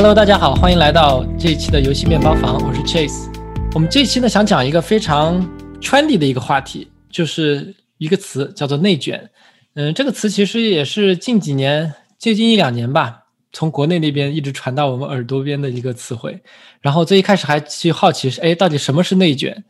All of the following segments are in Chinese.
Hello，大家好，欢迎来到这一期的游戏面包房，我是 Chase。我们这一期呢，想讲一个非常 trendy 的一个话题，就是一个词叫做内卷。嗯，这个词其实也是近几年，最近一两年吧，从国内那边一直传到我们耳朵边的一个词汇。然后最一开始还去好奇是，哎，到底什么是内卷？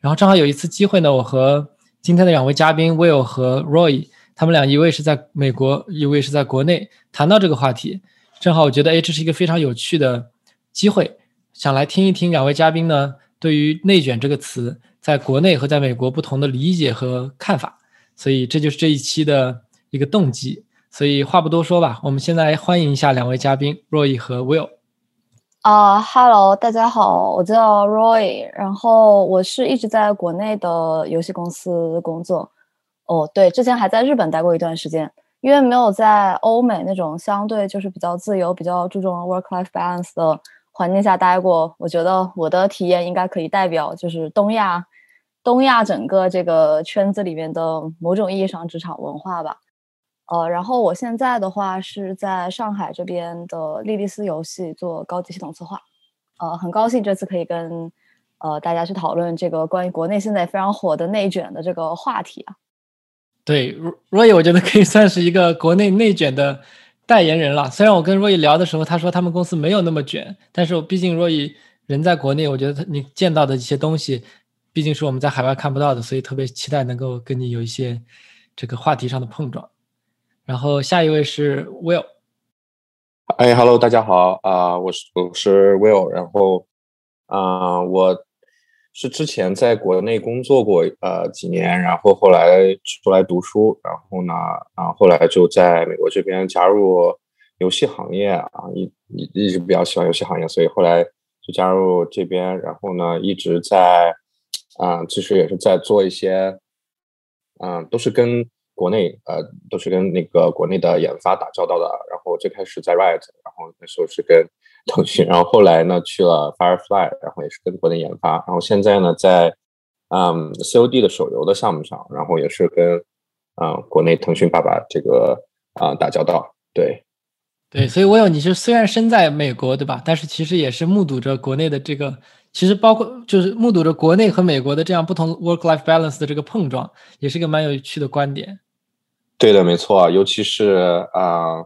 然后正好有一次机会呢，我和今天的两位嘉宾 Will 和 Roy，他们俩一位是在美国，一位是在国内，谈到这个话题。正好我觉得，哎，这是一个非常有趣的机会，想来听一听两位嘉宾呢对于“内卷”这个词在国内和在美国不同的理解和看法，所以这就是这一期的一个动机。所以话不多说吧，我们现在欢迎一下两位嘉宾，Roy 和 Will。啊，Hello，大家好，我叫 Roy，然后我是一直在国内的游戏公司工作。哦，对，之前还在日本待过一段时间。因为没有在欧美那种相对就是比较自由、比较注重 work-life balance 的环境下待过，我觉得我的体验应该可以代表就是东亚、东亚整个这个圈子里面的某种意义上职场文化吧。呃，然后我现在的话是在上海这边的莉莉丝游戏做高级系统策划。呃，很高兴这次可以跟呃大家去讨论这个关于国内现在非常火的内卷的这个话题啊。对，Roy，我觉得可以算是一个国内内卷的代言人了。虽然我跟 Roy 聊的时候，他说他们公司没有那么卷，但是我毕竟 Roy 人在国内，我觉得你见到的一些东西，毕竟是我们在海外看不到的，所以特别期待能够跟你有一些这个话题上的碰撞。然后下一位是 Will。哎，Hello，大家好啊，我是我是 Will，然后啊我。是之前在国内工作过呃几年，然后后来出来读书，然后呢，啊后来就在美国这边加入游戏行业啊，一一一直比较喜欢游戏行业，所以后来就加入这边，然后呢一直在啊，其实也是在做一些，嗯，都是跟国内呃都是跟那个国内的研发打交道的，然后最开始在 Riot，然后那时候是跟。腾讯，然后后来呢去了 Firefly，然后也是跟国内研发，然后现在呢在嗯 COD 的手游的项目上，然后也是跟啊国内腾讯爸爸这个啊打交道。对，对，所以我有你是虽然身在美国对吧？但是其实也是目睹着国内的这个，其实包括就是目睹着国内和美国的这样不同 work-life balance 的这个碰撞，也是一个蛮有趣的观点。对的，没错，尤其是啊。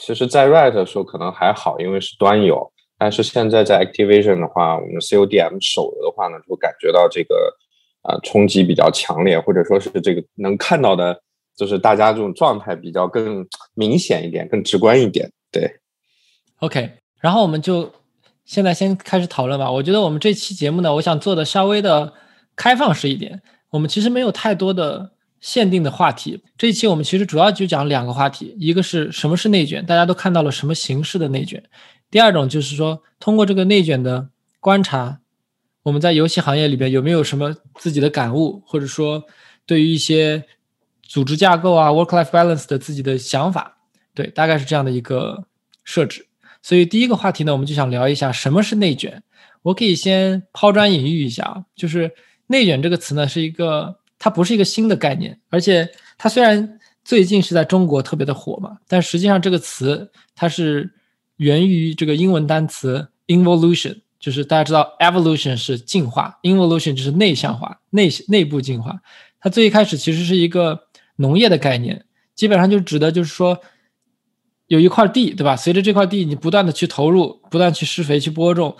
其实，在 Red 的时候可能还好，因为是端游。但是现在在 Activision 的话，我们 CODM 手游的话呢，就感觉到这个呃冲击比较强烈，或者说是这个能看到的，就是大家这种状态比较更明显一点，更直观一点。对，OK。然后我们就现在先开始讨论吧。我觉得我们这期节目呢，我想做的稍微的开放式一点。我们其实没有太多的。限定的话题，这一期我们其实主要就讲两个话题，一个是什么是内卷，大家都看到了什么形式的内卷；第二种就是说，通过这个内卷的观察，我们在游戏行业里边有没有什么自己的感悟，或者说对于一些组织架构啊、work-life balance 的自己的想法，对，大概是这样的一个设置。所以第一个话题呢，我们就想聊一下什么是内卷。我可以先抛砖引玉一下，就是内卷这个词呢，是一个。它不是一个新的概念，而且它虽然最近是在中国特别的火嘛，但实际上这个词它是源于这个英文单词 involution，就是大家知道 evolution 是进化，involution 就是内向化、内内部进化。它最一开始其实是一个农业的概念，基本上就指的就是说有一块地，对吧？随着这块地你不断的去投入、不断去施肥、去播种。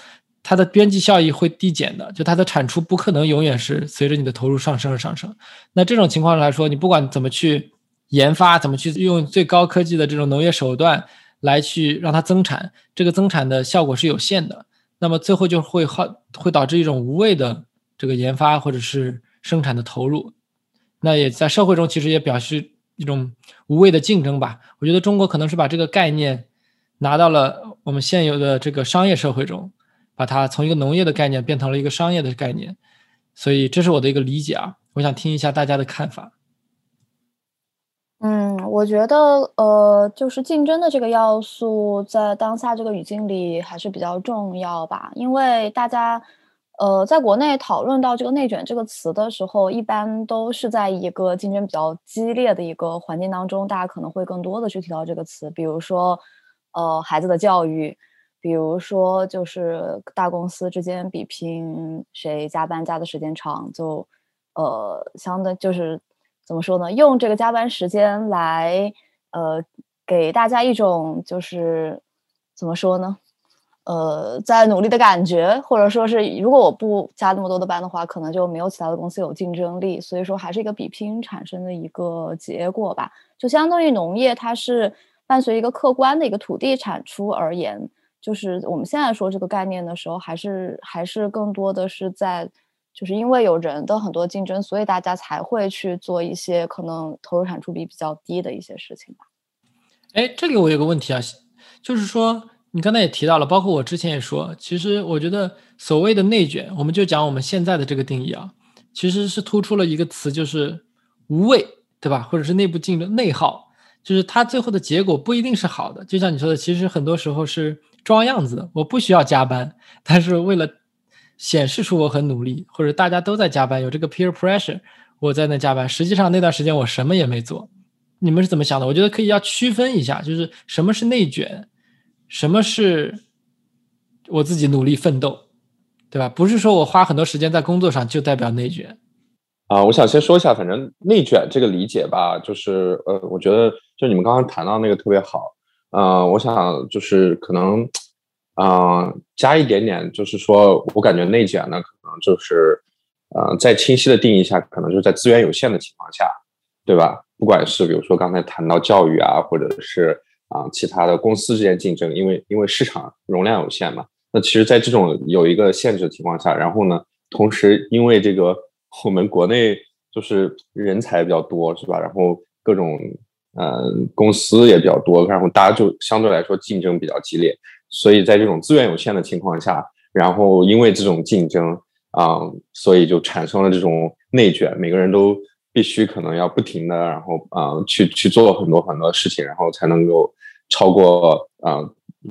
它的边际效益会递减的，就它的产出不可能永远是随着你的投入上升而上升。那这种情况来说，你不管怎么去研发，怎么去用最高科技的这种农业手段来去让它增产，这个增产的效果是有限的。那么最后就会耗，会导致一种无谓的这个研发或者是生产的投入。那也在社会中其实也表示一种无谓的竞争吧。我觉得中国可能是把这个概念拿到了我们现有的这个商业社会中。把它从一个农业的概念变成了一个商业的概念，所以这是我的一个理解啊。我想听一下大家的看法。嗯，我觉得呃，就是竞争的这个要素在当下这个语境里还是比较重要吧。因为大家呃，在国内讨论到这个“内卷”这个词的时候，一般都是在一个竞争比较激烈的一个环境当中，大家可能会更多的去提到这个词，比如说呃，孩子的教育。比如说就是大公司之间比拼谁加班加的时间长，就呃相对就是怎么说呢？用这个加班时间来呃给大家一种就是怎么说呢？呃，在努力的感觉，或者说是，如果我不加那么多的班的话，可能就没有其他的公司有竞争力。所以说，还是一个比拼产生的一个结果吧。就相当于农业，它是伴随一个客观的一个土地产出而言，就是我们现在说这个概念的时候，还是还是更多的是在，就是因为有人的很多竞争，所以大家才会去做一些可能投入产出比比较低的一些事情吧。哎，这里我有个问题啊，就是说。你刚才也提到了，包括我之前也说，其实我觉得所谓的内卷，我们就讲我们现在的这个定义啊，其实是突出了一个词，就是无畏，对吧？或者是内部竞争内耗，就是它最后的结果不一定是好的。就像你说的，其实很多时候是装样子，我不需要加班，但是为了显示出我很努力，或者大家都在加班，有这个 peer pressure，我在那加班，实际上那段时间我什么也没做。你们是怎么想的？我觉得可以要区分一下，就是什么是内卷。什么是我自己努力奋斗，对吧？不是说我花很多时间在工作上就代表内卷啊。我想先说一下，反正内卷这个理解吧，就是呃，我觉得就你们刚刚谈到那个特别好，呃，我想就是可能啊加一点点，就是说我感觉内卷呢，可能就是呃在清晰的定义下，可能就是在资源有限的情况下，对吧？不管是比如说刚才谈到教育啊，或者是。啊，其他的公司之间竞争，因为因为市场容量有限嘛，那其实，在这种有一个限制的情况下，然后呢，同时因为这个我们国内就是人才比较多，是吧？然后各种嗯公司也比较多，然后大家就相对来说竞争比较激烈，所以在这种资源有限的情况下，然后因为这种竞争啊，所以就产生了这种内卷，每个人都。必须可能要不停的，然后啊，去去做很多很多事情，然后才能够超过啊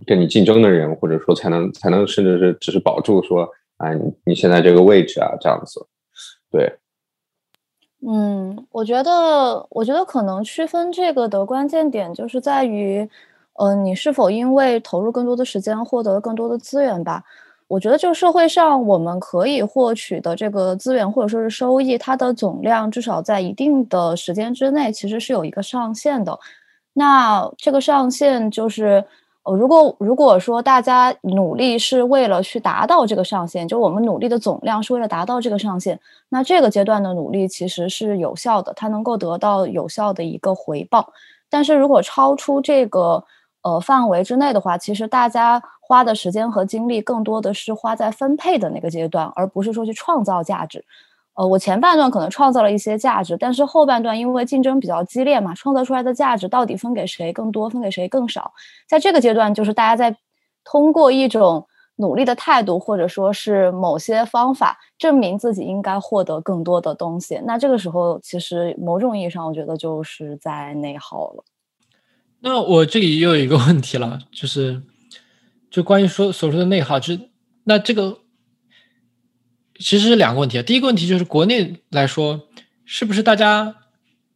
跟你竞争的人，或者说才能才能甚至是只是保住说啊你你现在这个位置啊这样子，对。嗯，我觉得我觉得可能区分这个的关键点就是在于，呃，你是否因为投入更多的时间获得了更多的资源吧。我觉得，就社会上我们可以获取的这个资源或者说是收益，它的总量至少在一定的时间之内，其实是有一个上限的。那这个上限就是，呃，如果如果说大家努力是为了去达到这个上限，就我们努力的总量是为了达到这个上限，那这个阶段的努力其实是有效的，它能够得到有效的一个回报。但是如果超出这个呃范围之内的话，其实大家。花的时间和精力更多的是花在分配的那个阶段，而不是说去创造价值。呃，我前半段可能创造了一些价值，但是后半段因为竞争比较激烈嘛，创造出来的价值到底分给谁更多，分给谁更少？在这个阶段，就是大家在通过一种努力的态度，或者说是某些方法，证明自己应该获得更多的东西。那这个时候，其实某种意义上，我觉得就是在内耗了。那我这里又有一个问题了，就是。就关于说所说的内耗，就是那这个其实是两个问题啊。第一个问题就是国内来说，是不是大家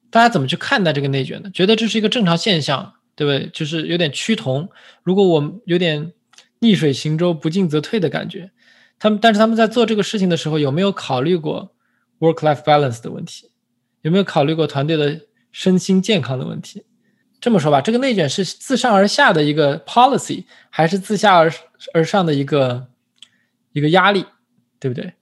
大家怎么去看待这个内卷呢？觉得这是一个正常现象，对不对？就是有点趋同。如果我有点逆水行舟、不进则退的感觉，他们但是他们在做这个事情的时候，有没有考虑过 work-life balance 的问题？有没有考虑过团队的身心健康的问题？这么说吧，这个内卷是自上而下的一个 policy，还是自下而而上的一个一个压力，对不对？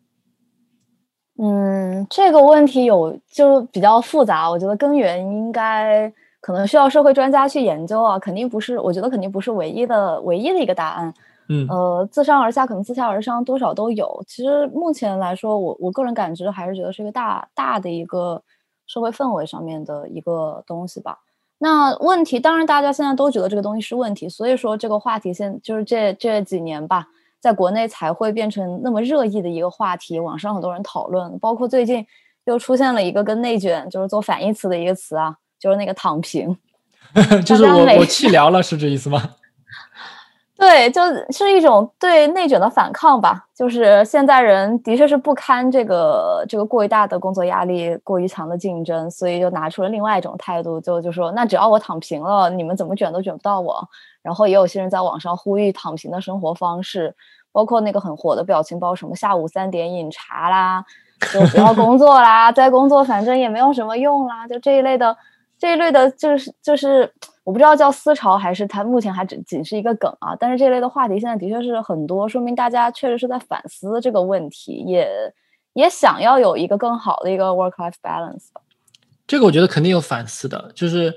嗯，这个问题有就比较复杂，我觉得根源应该可能需要社会专家去研究啊，肯定不是，我觉得肯定不是唯一的唯一的一个答案。嗯，呃，自上而下可能自下而上多少都有。其实目前来说，我我个人感知还是觉得是一个大大的一个社会氛围上面的一个东西吧。那问题当然，大家现在都觉得这个东西是问题，所以说这个话题现就是这这几年吧，在国内才会变成那么热议的一个话题，网上很多人讨论，包括最近又出现了一个跟内卷就是做反义词的一个词啊，就是那个躺平，就是我我弃疗了，是这意思吗？对，就是一种对内卷的反抗吧。就是现在人的确是不堪这个这个过于大的工作压力，过于强的竞争，所以就拿出了另外一种态度，就就说那只要我躺平了，你们怎么卷都卷不到我。然后也有些人在网上呼吁躺平的生活方式，包括那个很火的表情包，什么下午三点饮茶啦，就不要工作啦，再工作反正也没有什么用啦，就这一类的。这一类的，就是就是，我不知道叫思潮还是它目前还只仅是一个梗啊。但是这类的话题现在的确是很多，说明大家确实是在反思这个问题，也也想要有一个更好的一个 work-life balance 吧。这个我觉得肯定有反思的，就是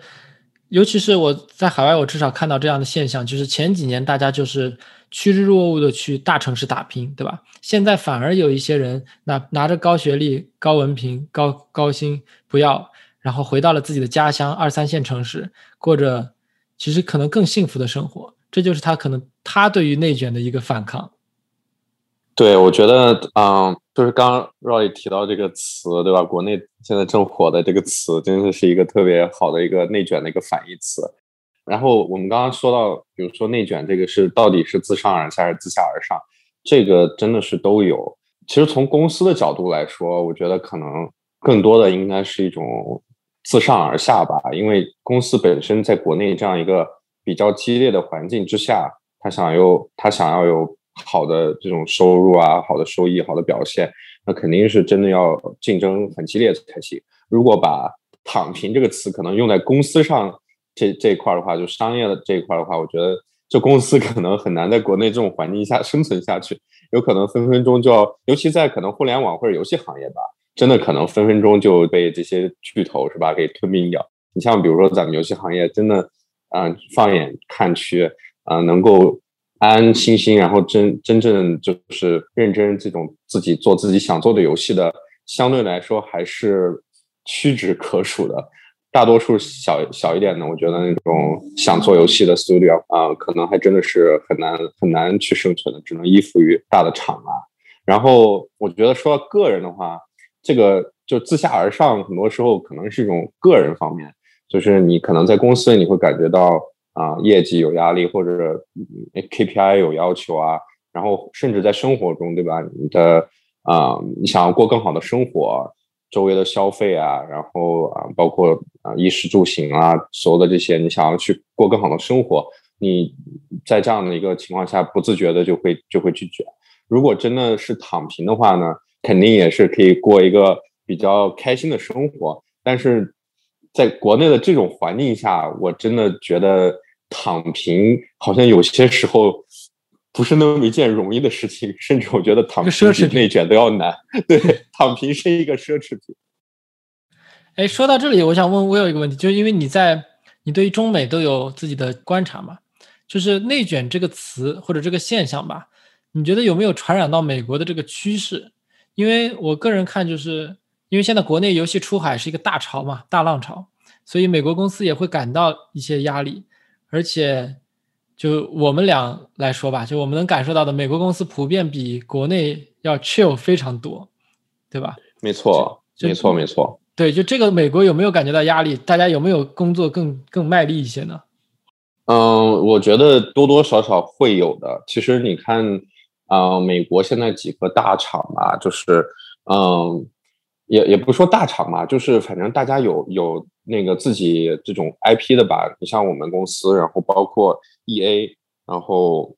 尤其是我在海外，我至少看到这样的现象，就是前几年大家就是趋之若鹜的去大城市打拼，对吧？现在反而有一些人拿拿着高学历、高文凭、高高薪不要。然后回到了自己的家乡，二三线城市，过着其实可能更幸福的生活。这就是他可能他对于内卷的一个反抗。对，我觉得，嗯，就是刚刚 Roy 提到这个词，对吧？国内现在正火的这个词，真的是一个特别好的一个内卷的一个反义词。然后我们刚刚说到，比如说内卷这个是到底是自上而下还是自下而上？这个真的是都有。其实从公司的角度来说，我觉得可能更多的应该是一种。自上而下吧，因为公司本身在国内这样一个比较激烈的环境之下，他想有他想要有好的这种收入啊，好的收益，好的表现，那肯定是真的要竞争很激烈才行。如果把“躺平”这个词可能用在公司上这这一块的话，就商业的这一块的话，我觉得这公司可能很难在国内这种环境下生存下去，有可能分分钟就要，尤其在可能互联网或者游戏行业吧。真的可能分分钟就被这些巨头是吧给吞并掉。你像比如说咱们游戏行业，真的，嗯，放眼看去，啊，能够安安心心，然后真真正就是认真这种自己做自己想做的游戏的，相对来说还是屈指可数的。大多数小小一点的，我觉得那种想做游戏的 studio 啊，可能还真的是很难很难去生存的，只能依附于大的厂啊。然后我觉得说个人的话。这个就自下而上，很多时候可能是一种个人方面，就是你可能在公司你会感觉到啊业绩有压力，或者 KPI 有要求啊，然后甚至在生活中，对吧？你的啊你想要过更好的生活，周围的消费啊，然后啊包括啊衣食住行啊，所有的这些，你想要去过更好的生活，你在这样的一个情况下，不自觉的就会就会去卷。如果真的是躺平的话呢？肯定也是可以过一个比较开心的生活，但是在国内的这种环境下，我真的觉得躺平好像有些时候不是那么一件容易的事情，甚至我觉得躺平比内卷都要难。对，躺平是一个奢侈品。哎，说到这里，我想问我有一个问题，就是因为你在你对于中美都有自己的观察嘛，就是内卷这个词或者这个现象吧，你觉得有没有传染到美国的这个趋势？因为我个人看，就是因为现在国内游戏出海是一个大潮嘛，大浪潮，所以美国公司也会感到一些压力。而且，就我们俩来说吧，就我们能感受到的，美国公司普遍比国内要 chill 非常多，对吧？没错，没错，没错。对，就这个美国有没有感觉到压力？大家有没有工作更更卖力一些呢？嗯，我觉得多多少少会有的。其实你看。啊，美国现在几个大厂吧，就是，嗯，也也不说大厂嘛，就是反正大家有有那个自己这种 IP 的吧。你像我们公司，然后包括 EA，然后，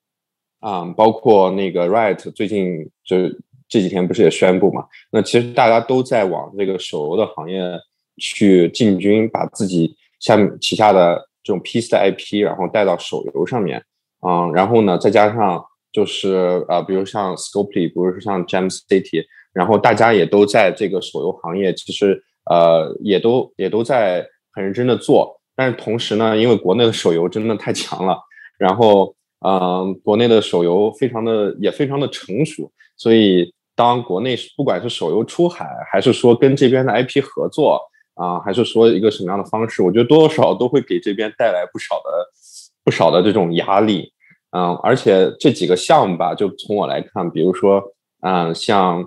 啊，包括那个 Riot，最近就这几天不是也宣布嘛？那其实大家都在往这个手游的行业去进军，把自己下面旗下的这种 PC 的 IP，然后带到手游上面，嗯，然后呢，再加上。就是啊，比如像 Scopely，比如说像 Jam City，然后大家也都在这个手游行业，其实呃也都也都在很认真的做。但是同时呢，因为国内的手游真的太强了，然后嗯，国内的手游非常的也非常的成熟，所以当国内不管是手游出海，还是说跟这边的 IP 合作啊，还是说一个什么样的方式，我觉得多多少少都会给这边带来不少的不少的这种压力。嗯，而且这几个项目吧，就从我来看，比如说，嗯，像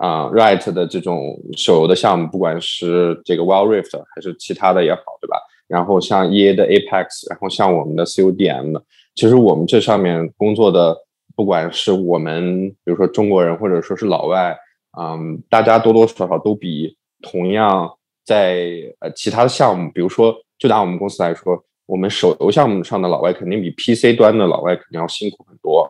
啊，Right 的这种手游的项目，不管是这个 Wild Rift 还是其他的也好，对吧？然后像 EA 的 Apex，然后像我们的 CODM，其实我们这上面工作的，不管是我们，比如说中国人，或者说是老外，嗯，大家多多少少都比同样在呃其他的项目，比如说就拿我们公司来说，我们手游项目上的老外肯定比 PC 端的老外肯定要辛苦很多。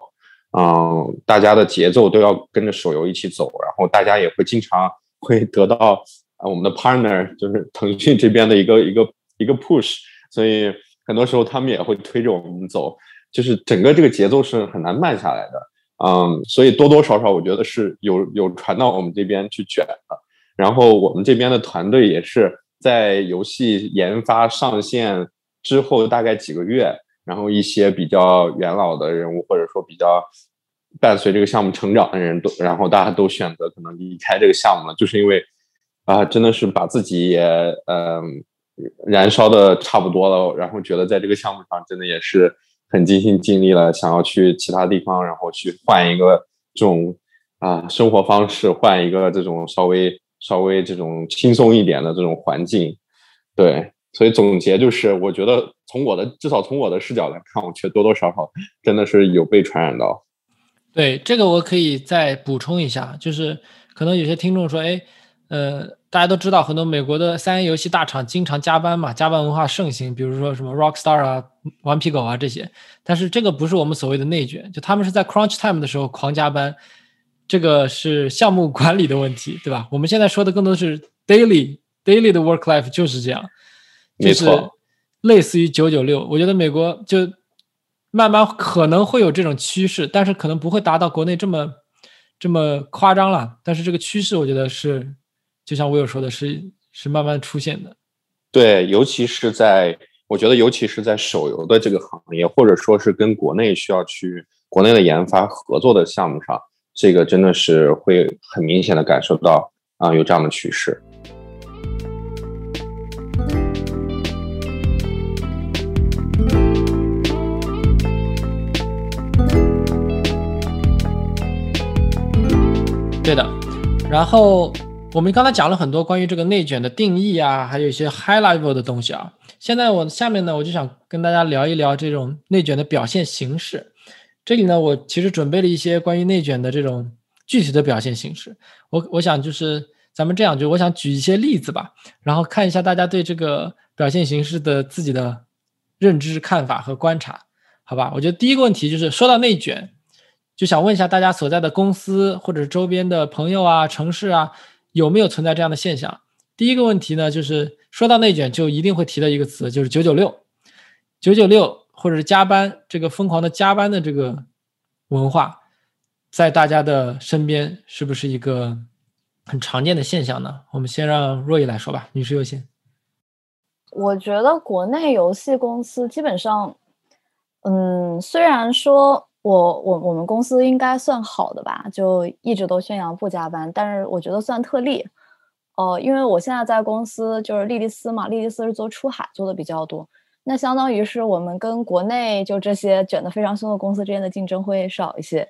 嗯，大家的节奏都要跟着手游一起走，然后大家也会经常会得到啊我们的 partner，就是腾讯这边的一个一个一个 push，所以很多时候他们也会推着我们走，就是整个这个节奏是很难慢下来的。嗯，所以多多少少我觉得是有有传到我们这边去卷的。然后我们这边的团队也是在游戏研发上线之后大概几个月。然后一些比较元老的人物，或者说比较伴随这个项目成长的人，都然后大家都选择可能离开这个项目了，就是因为啊，真的是把自己也嗯燃烧的差不多了，然后觉得在这个项目上真的也是很尽心尽力了，想要去其他地方，然后去换一个这种啊生活方式，换一个这种稍微稍微这种轻松一点的这种环境，对。所以总结就是，我觉得从我的至少从我的视角来看，我觉得多多少少真的是有被传染到。对这个，我可以再补充一下，就是可能有些听众说，哎，呃，大家都知道很多美国的三 A 游戏大厂经常加班嘛，加班文化盛行，比如说什么 Rockstar 啊、顽皮狗啊这些。但是这个不是我们所谓的内卷，就他们是在 Crunch Time 的时候狂加班，这个是项目管理的问题，对吧？我们现在说的更多是 Daily Daily 的 Work Life 就是这样。就是类似于九九六，我觉得美国就慢慢可能会有这种趋势，但是可能不会达到国内这么这么夸张了。但是这个趋势，我觉得是就像我有说的，是是慢慢出现的。对，尤其是在我觉得，尤其是在手游的这个行业，或者说是跟国内需要去国内的研发合作的项目上，这个真的是会很明显的感受到啊，有这样的趋势。对的，然后我们刚才讲了很多关于这个内卷的定义啊，还有一些 high level 的东西啊。现在我下面呢，我就想跟大家聊一聊这种内卷的表现形式。这里呢，我其实准备了一些关于内卷的这种具体的表现形式。我我想就是咱们这样，就我想举一些例子吧，然后看一下大家对这个表现形式的自己的认知、看法和观察，好吧？我觉得第一个问题就是说到内卷。就想问一下大家所在的公司或者周边的朋友啊、城市啊，有没有存在这样的现象？第一个问题呢，就是说到内卷，就一定会提到一个词，就是九九六，九九六或者是加班，这个疯狂的加班的这个文化，在大家的身边是不是一个很常见的现象呢？我们先让若依来说吧，女士优先。我觉得国内游戏公司基本上，嗯，虽然说。我我我们公司应该算好的吧，就一直都宣扬不加班，但是我觉得算特例，哦，因为我现在在公司就是莉莉丝嘛，莉莉丝是做出海做的比较多，那相当于是我们跟国内就这些卷的非常凶的公司之间的竞争会少一些，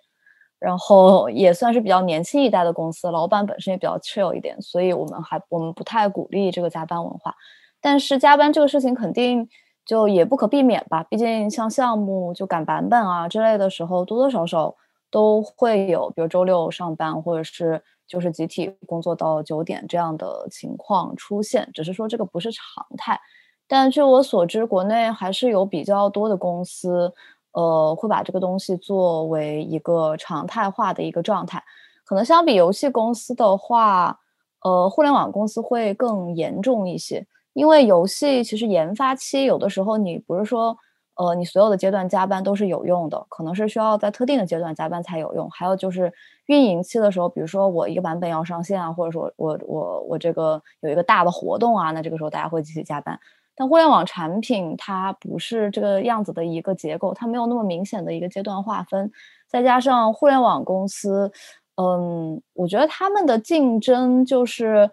然后也算是比较年轻一代的公司，老板本身也比较 chill 一点，所以我们还我们不太鼓励这个加班文化，但是加班这个事情肯定。就也不可避免吧，毕竟像项目就赶版本啊之类的时候，多多少少都会有，比如周六上班，或者是就是集体工作到九点这样的情况出现。只是说这个不是常态，但据我所知，国内还是有比较多的公司，呃，会把这个东西作为一个常态化的一个状态。可能相比游戏公司的话，呃，互联网公司会更严重一些。因为游戏其实研发期有的时候你不是说，呃，你所有的阶段加班都是有用的，可能是需要在特定的阶段加班才有用。还有就是运营期的时候，比如说我一个版本要上线啊，或者说我我我这个有一个大的活动啊，那这个时候大家会继续加班。但互联网产品它不是这个样子的一个结构，它没有那么明显的一个阶段划分。再加上互联网公司，嗯，我觉得他们的竞争就是。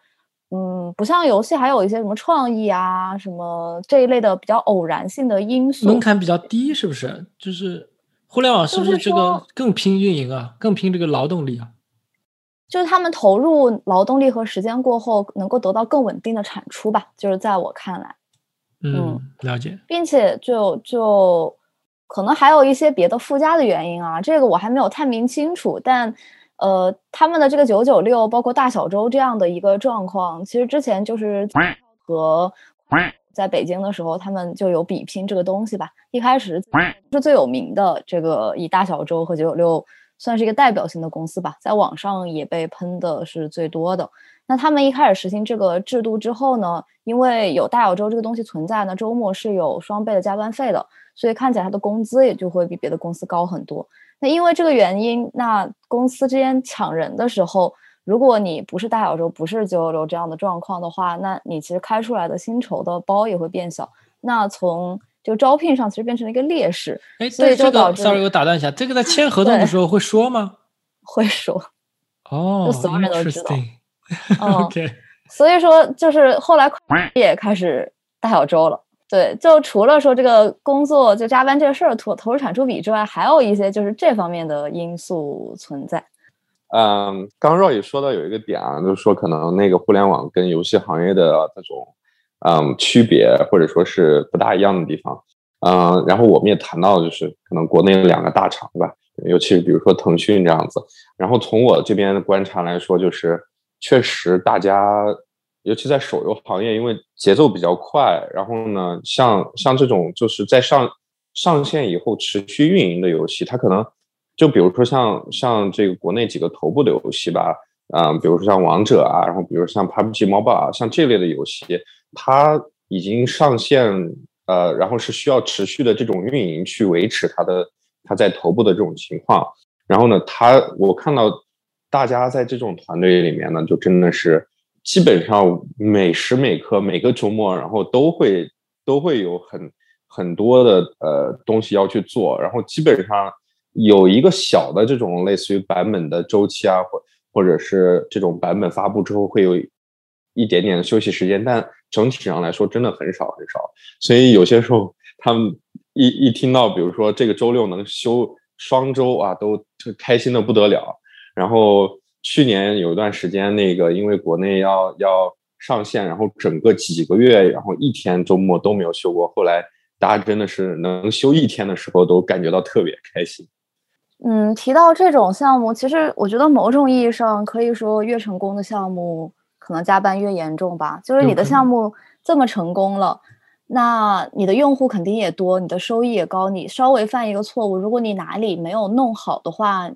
嗯，不像游戏，还有一些什么创意啊，什么这一类的比较偶然性的因素，门槛比较低，是不是？就是互联网是不是这个更拼运营啊，更拼这个劳动力啊？就是他们投入劳动力和时间过后，能够得到更稳定的产出吧？就是在我看来，嗯，了解，并且就就可能还有一些别的附加的原因啊，这个我还没有探明清楚。但呃，他们的这个九九六，包括大小周这样的一个状况，其实之前就是和在北京的时候，他们就有比拼这个东西吧。一开始是最有名的这个以大小周和九九六算是一个代表性的公司吧，在网上也被喷的是最多的。那他们一开始实行这个制度之后呢，因为有大小周这个东西存在呢，周末是有双倍的加班费的，所以看起来他的工资也就会比别的公司高很多。那因为这个原因，那公司之间抢人的时候，如果你不是大小周，不是九九六这样的状况的话，那你其实开出来的薪酬的包也会变小。那从就招聘上其实变成了一个劣势。哎，所以这个，sorry，我打断一下，这个在签合同的时候会说吗？会说。哦，就所有人都知道。OK，所以说就是后来也开始大小周了。对，就除了说这个工作就加班这个事儿投投入产出比之外，还有一些就是这方面的因素存在。嗯，刚若雨说到有一个点啊，就是说可能那个互联网跟游戏行业的这种嗯区别，或者说是不大一样的地方。嗯，然后我们也谈到就是可能国内两个大厂吧？尤其是比如说腾讯这样子。然后从我这边的观察来说，就是。确实，大家尤其在手游行业，因为节奏比较快，然后呢，像像这种就是在上上线以后持续运营的游戏，它可能就比如说像像这个国内几个头部的游戏吧，啊，比如说像王者啊，然后比如像 PUBG MOBA 啊，像这类的游戏，它已经上线，呃，然后是需要持续的这种运营去维持它的它在头部的这种情况，然后呢，它我看到。大家在这种团队里面呢，就真的是基本上每时每刻每个周末，然后都会都会有很很多的呃东西要去做，然后基本上有一个小的这种类似于版本的周期啊，或或者是这种版本发布之后会有一点点的休息时间，但整体上来说真的很少很少。所以有些时候他们一一听到，比如说这个周六能休双周啊，都就开心的不得了。然后去年有一段时间，那个因为国内要要上线，然后整个几个月，然后一天周末都没有休过。后来大家真的是能休一天的时候，都感觉到特别开心。嗯，提到这种项目，其实我觉得某种意义上可以说，越成功的项目可能加班越严重吧。就是你的项目这么成功了，那你的用户肯定也多，你的收益也高。你稍微犯一个错误，如果你哪里没有弄好的话，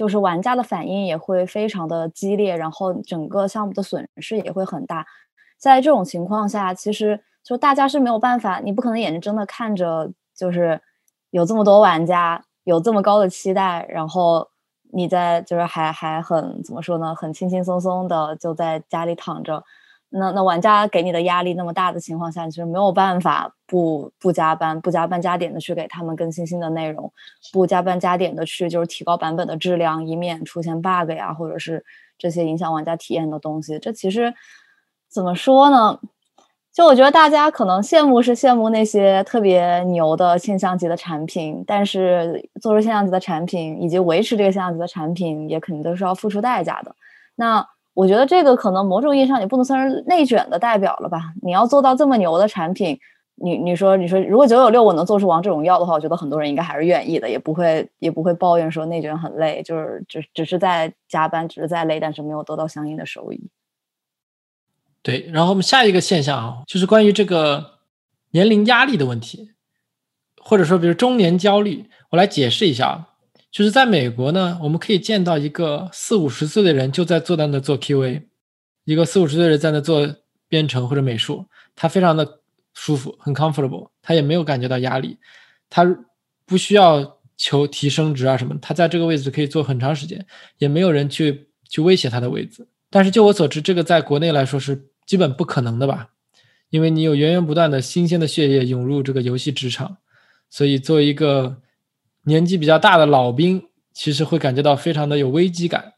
就是玩家的反应也会非常的激烈，然后整个项目的损失也会很大。在这种情况下，其实就大家是没有办法，你不可能眼睁睁的看着，就是有这么多玩家有这么高的期待，然后你在就是还还很怎么说呢，很轻轻松松的就在家里躺着。那那玩家给你的压力那么大的情况下，其实没有办法不不加班、不加班加点的去给他们更新新的内容，不加班加点的去就是提高版本的质量，以免出现 bug 呀，或者是这些影响玩家体验的东西。这其实怎么说呢？就我觉得大家可能羡慕是羡慕那些特别牛的现象级的产品，但是做出现象级的产品以及维持这个现象级的产品，也肯定都是要付出代价的。那。我觉得这个可能某种意义上也不能算是内卷的代表了吧？你要做到这么牛的产品，你你说你说，如果九九六我能做出王者荣耀的话，我觉得很多人应该还是愿意的，也不会也不会抱怨说内卷很累，就是只只是在加班，只是在累，但是没有得到相应的收益。对，然后我们下一个现象啊，就是关于这个年龄压力的问题，或者说比如中年焦虑，我来解释一下。就是在美国呢，我们可以见到一个四五十岁的人就在坐在那做 QA，一个四五十岁的人在那做编程或者美术，他非常的舒服，很 comfortable，他也没有感觉到压力，他不需要求提升值啊什么，他在这个位置可以做很长时间，也没有人去去威胁他的位置。但是就我所知，这个在国内来说是基本不可能的吧？因为你有源源不断的新鲜的血液涌入这个游戏职场，所以作为一个。年纪比较大的老兵，其实会感觉到非常的有危机感。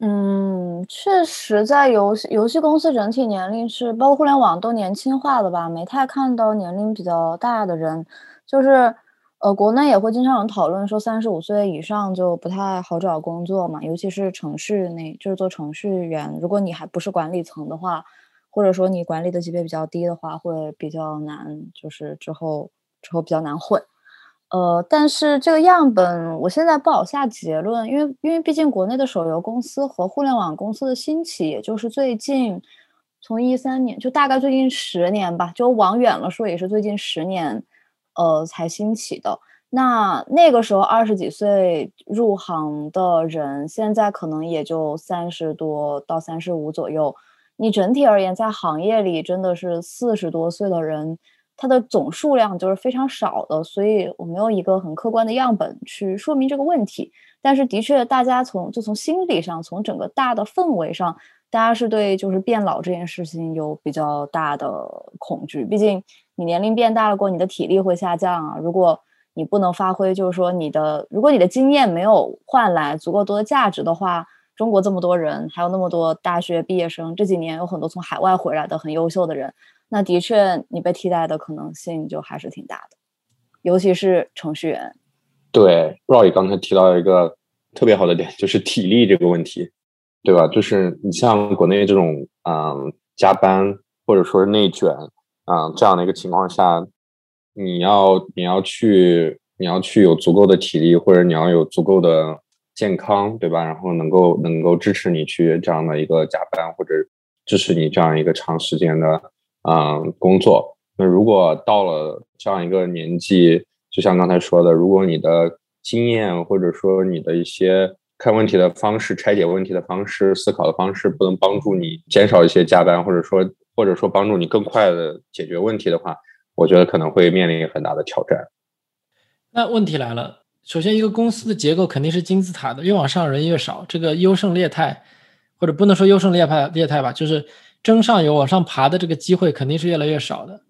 嗯，确实，在游戏游戏公司整体年龄是，包括互联网都年轻化的吧，没太看到年龄比较大的人。就是，呃，国内也会经常有讨论说，三十五岁以上就不太好找工作嘛，尤其是程序那，就是做程序员，如果你还不是管理层的话，或者说你管理的级别比较低的话，会比较难，就是之后之后比较难混。呃，但是这个样本我现在不好下结论，因为因为毕竟国内的手游公司和互联网公司的兴起，也就是最近从一三年，就大概最近十年吧，就往远了说也是最近十年，呃，才兴起的。那那个时候二十几岁入行的人，现在可能也就三十多到三十五左右。你整体而言，在行业里真的是四十多岁的人。它的总数量就是非常少的，所以我没有一个很客观的样本去说明这个问题。但是的确，大家从就从心理上，从整个大的氛围上，大家是对就是变老这件事情有比较大的恐惧。毕竟你年龄变大了过，你的体力会下降啊。如果你不能发挥，就是说你的如果你的经验没有换来足够多的价值的话，中国这么多人，还有那么多大学毕业生，这几年有很多从海外回来的很优秀的人。那的确，你被替代的可能性就还是挺大的，尤其是程序员。对，Roy 刚才提到一个特别好的点，就是体力这个问题，对吧？就是你像国内这种嗯加班或者说是内卷啊这样的一个情况下，你要你要去你要去有足够的体力，或者你要有足够的健康，对吧？然后能够能够支持你去这样的一个加班，或者支持你这样一个长时间的。嗯，工作。那如果到了这样一个年纪，就像刚才说的，如果你的经验或者说你的一些看问题的方式、拆解问题的方式、思考的方式，不能帮助你减少一些加班，或者说或者说帮助你更快的解决问题的话，我觉得可能会面临很大的挑战。那问题来了，首先一个公司的结构肯定是金字塔的，越往上人越少，这个优胜劣汰，或者不能说优胜劣汰劣汰吧，就是。争上游往上爬的这个机会肯定是越来越少的。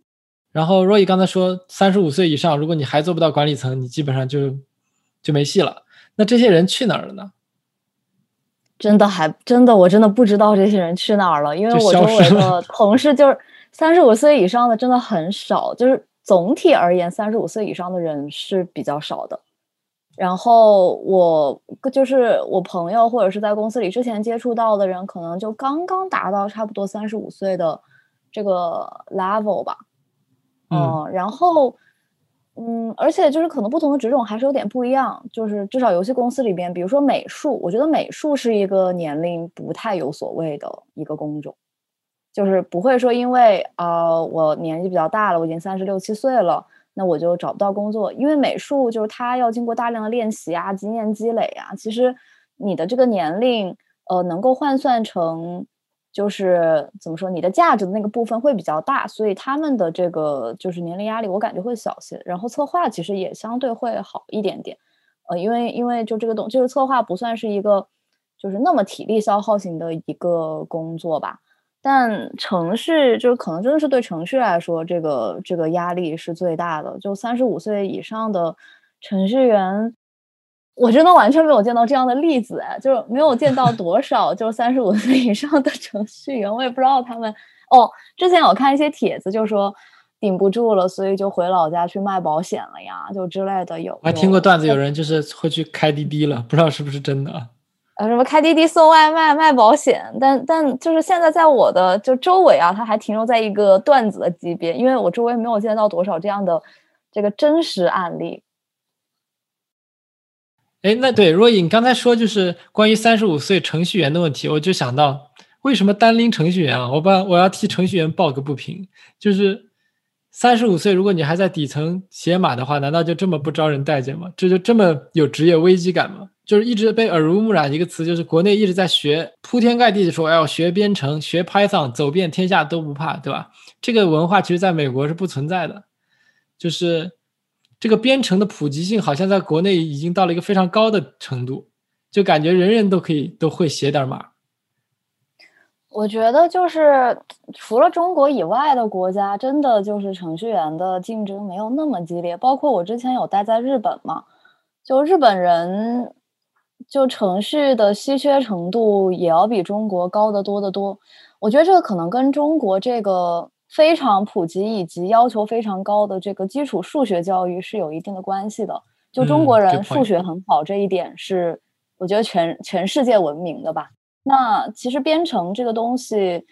然后若 y 刚才说，三十五岁以上，如果你还做不到管理层，你基本上就就没戏了。那这些人去哪儿了呢？真的还真的，我真的不知道这些人去哪儿了，因为我周围的 同事就是三十五岁以上的真的很少，就是总体而言，三十五岁以上的人是比较少的。然后我就是我朋友或者是在公司里之前接触到的人，可能就刚刚达到差不多三十五岁的这个 level 吧。嗯，然后嗯，而且就是可能不同的职种还是有点不一样。就是至少游戏公司里边，比如说美术，我觉得美术是一个年龄不太有所谓的一个工种，就是不会说因为啊我年纪比较大了，我已经三十六七岁了。那我就找不到工作，因为美术就是它要经过大量的练习啊、经验积累啊。其实你的这个年龄，呃，能够换算成就是怎么说，你的价值的那个部分会比较大，所以他们的这个就是年龄压力，我感觉会小些。然后策划其实也相对会好一点点，呃，因为因为就这个东，就是策划不算是一个就是那么体力消耗型的一个工作吧。但程序就是可能真的是对程序来说，这个这个压力是最大的。就三十五岁以上的程序员，我真的完全没有见到这样的例子，哎，就是没有见到多少就三十五岁以上的程序员。我也不知道他们哦。之前我看一些帖子，就说顶不住了，所以就回老家去卖保险了呀，就之类的。有我还听过段子，有人就是会去开滴滴了，不知道是不是真的。呃，什么开滴滴送外卖卖保险，但但就是现在在我的就周围啊，它还停留在一个段子的级别，因为我周围没有见到多少这样的这个真实案例。哎，那对若隐刚才说就是关于三十五岁程序员的问题，我就想到为什么单拎程序员啊？我把我要替程序员抱个不平，就是三十五岁如果你还在底层写码的话，难道就这么不招人待见吗？这就这么有职业危机感吗？就是一直被耳濡目染一个词，就是国内一直在学，铺天盖地的说要学编程、学 Python，走遍天下都不怕，对吧？这个文化其实在美国是不存在的，就是这个编程的普及性好像在国内已经到了一个非常高的程度，就感觉人人都可以都会写点码。我觉得就是除了中国以外的国家，真的就是程序员的竞争没有那么激烈。包括我之前有待在日本嘛，就日本人。就城市的稀缺程度也要比中国高得多得多，我觉得这个可能跟中国这个非常普及以及要求非常高的这个基础数学教育是有一定的关系的。就中国人数学很好这一点是，我觉得全全世界闻名的吧。那其实编程这个东西，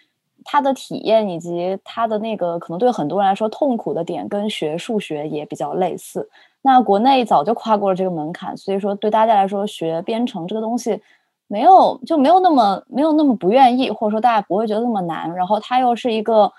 它的体验以及它的那个可能对很多人来说痛苦的点，跟学数学也比较类似。那国内早就跨过了这个门槛，所以说对大家来说学编程这个东西没有就没有那么没有那么不愿意，或者说大家不会觉得那么难。然后它又是一个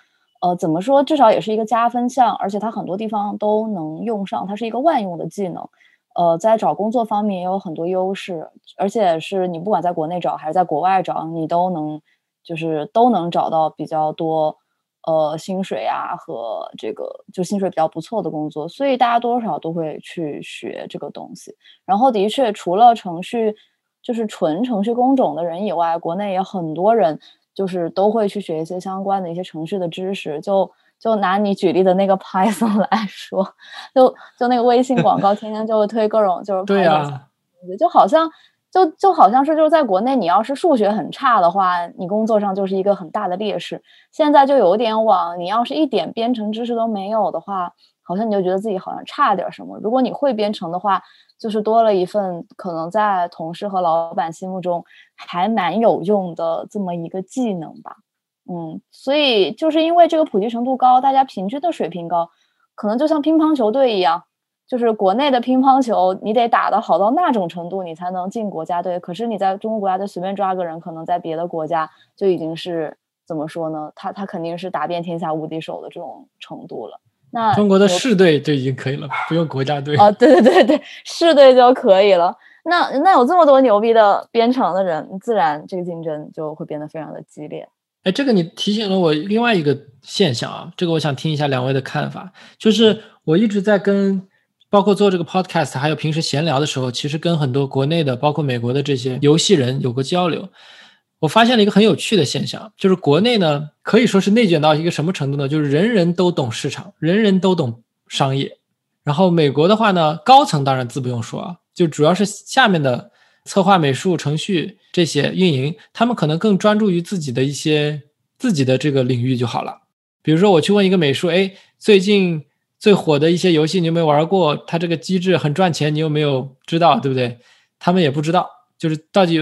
呃怎么说，至少也是一个加分项，而且它很多地方都能用上，它是一个万用的技能。呃，在找工作方面也有很多优势，而且是你不管在国内找还是在国外找，你都能就是都能找到比较多呃薪水啊和这个就薪水比较不错的工作，所以大家多少都会去学这个东西。然后的确，除了程序就是纯程序工种的人以外，国内也很多人就是都会去学一些相关的一些程序的知识，就。就拿你举例的那个 Python 来说，就就那个微信广告，天天就会推各种就是对呀，就好像就就好像是就是在国内，你要是数学很差的话，你工作上就是一个很大的劣势。现在就有点往，你要是一点编程知识都没有的话，好像你就觉得自己好像差点什么。如果你会编程的话，就是多了一份可能在同事和老板心目中还蛮有用的这么一个技能吧。嗯，所以就是因为这个普及程度高，大家平均的水平高，可能就像乒乓球队一样，就是国内的乒乓球，你得打得好到那种程度，你才能进国家队。可是你在中国国家队随便抓个人，可能在别的国家就已经是怎么说呢？他他肯定是打遍天下无敌手的这种程度了。那中国的市队就已经可以了，不用国家队啊？对对对对，市队就可以了。那那有这么多牛逼的编程的人，自然这个竞争就会变得非常的激烈。哎，这个你提醒了我另外一个现象啊，这个我想听一下两位的看法。就是我一直在跟，包括做这个 podcast，还有平时闲聊的时候，其实跟很多国内的，包括美国的这些游戏人有过交流。我发现了一个很有趣的现象，就是国内呢可以说是内卷到一个什么程度呢？就是人人都懂市场，人人都懂商业。然后美国的话呢，高层当然自不用说啊，就主要是下面的。策划、美术、程序这些运营，他们可能更专注于自己的一些自己的这个领域就好了。比如说，我去问一个美术，哎，最近最火的一些游戏你有没有玩过？它这个机制很赚钱，你有没有知道？对不对？他们也不知道，就是到底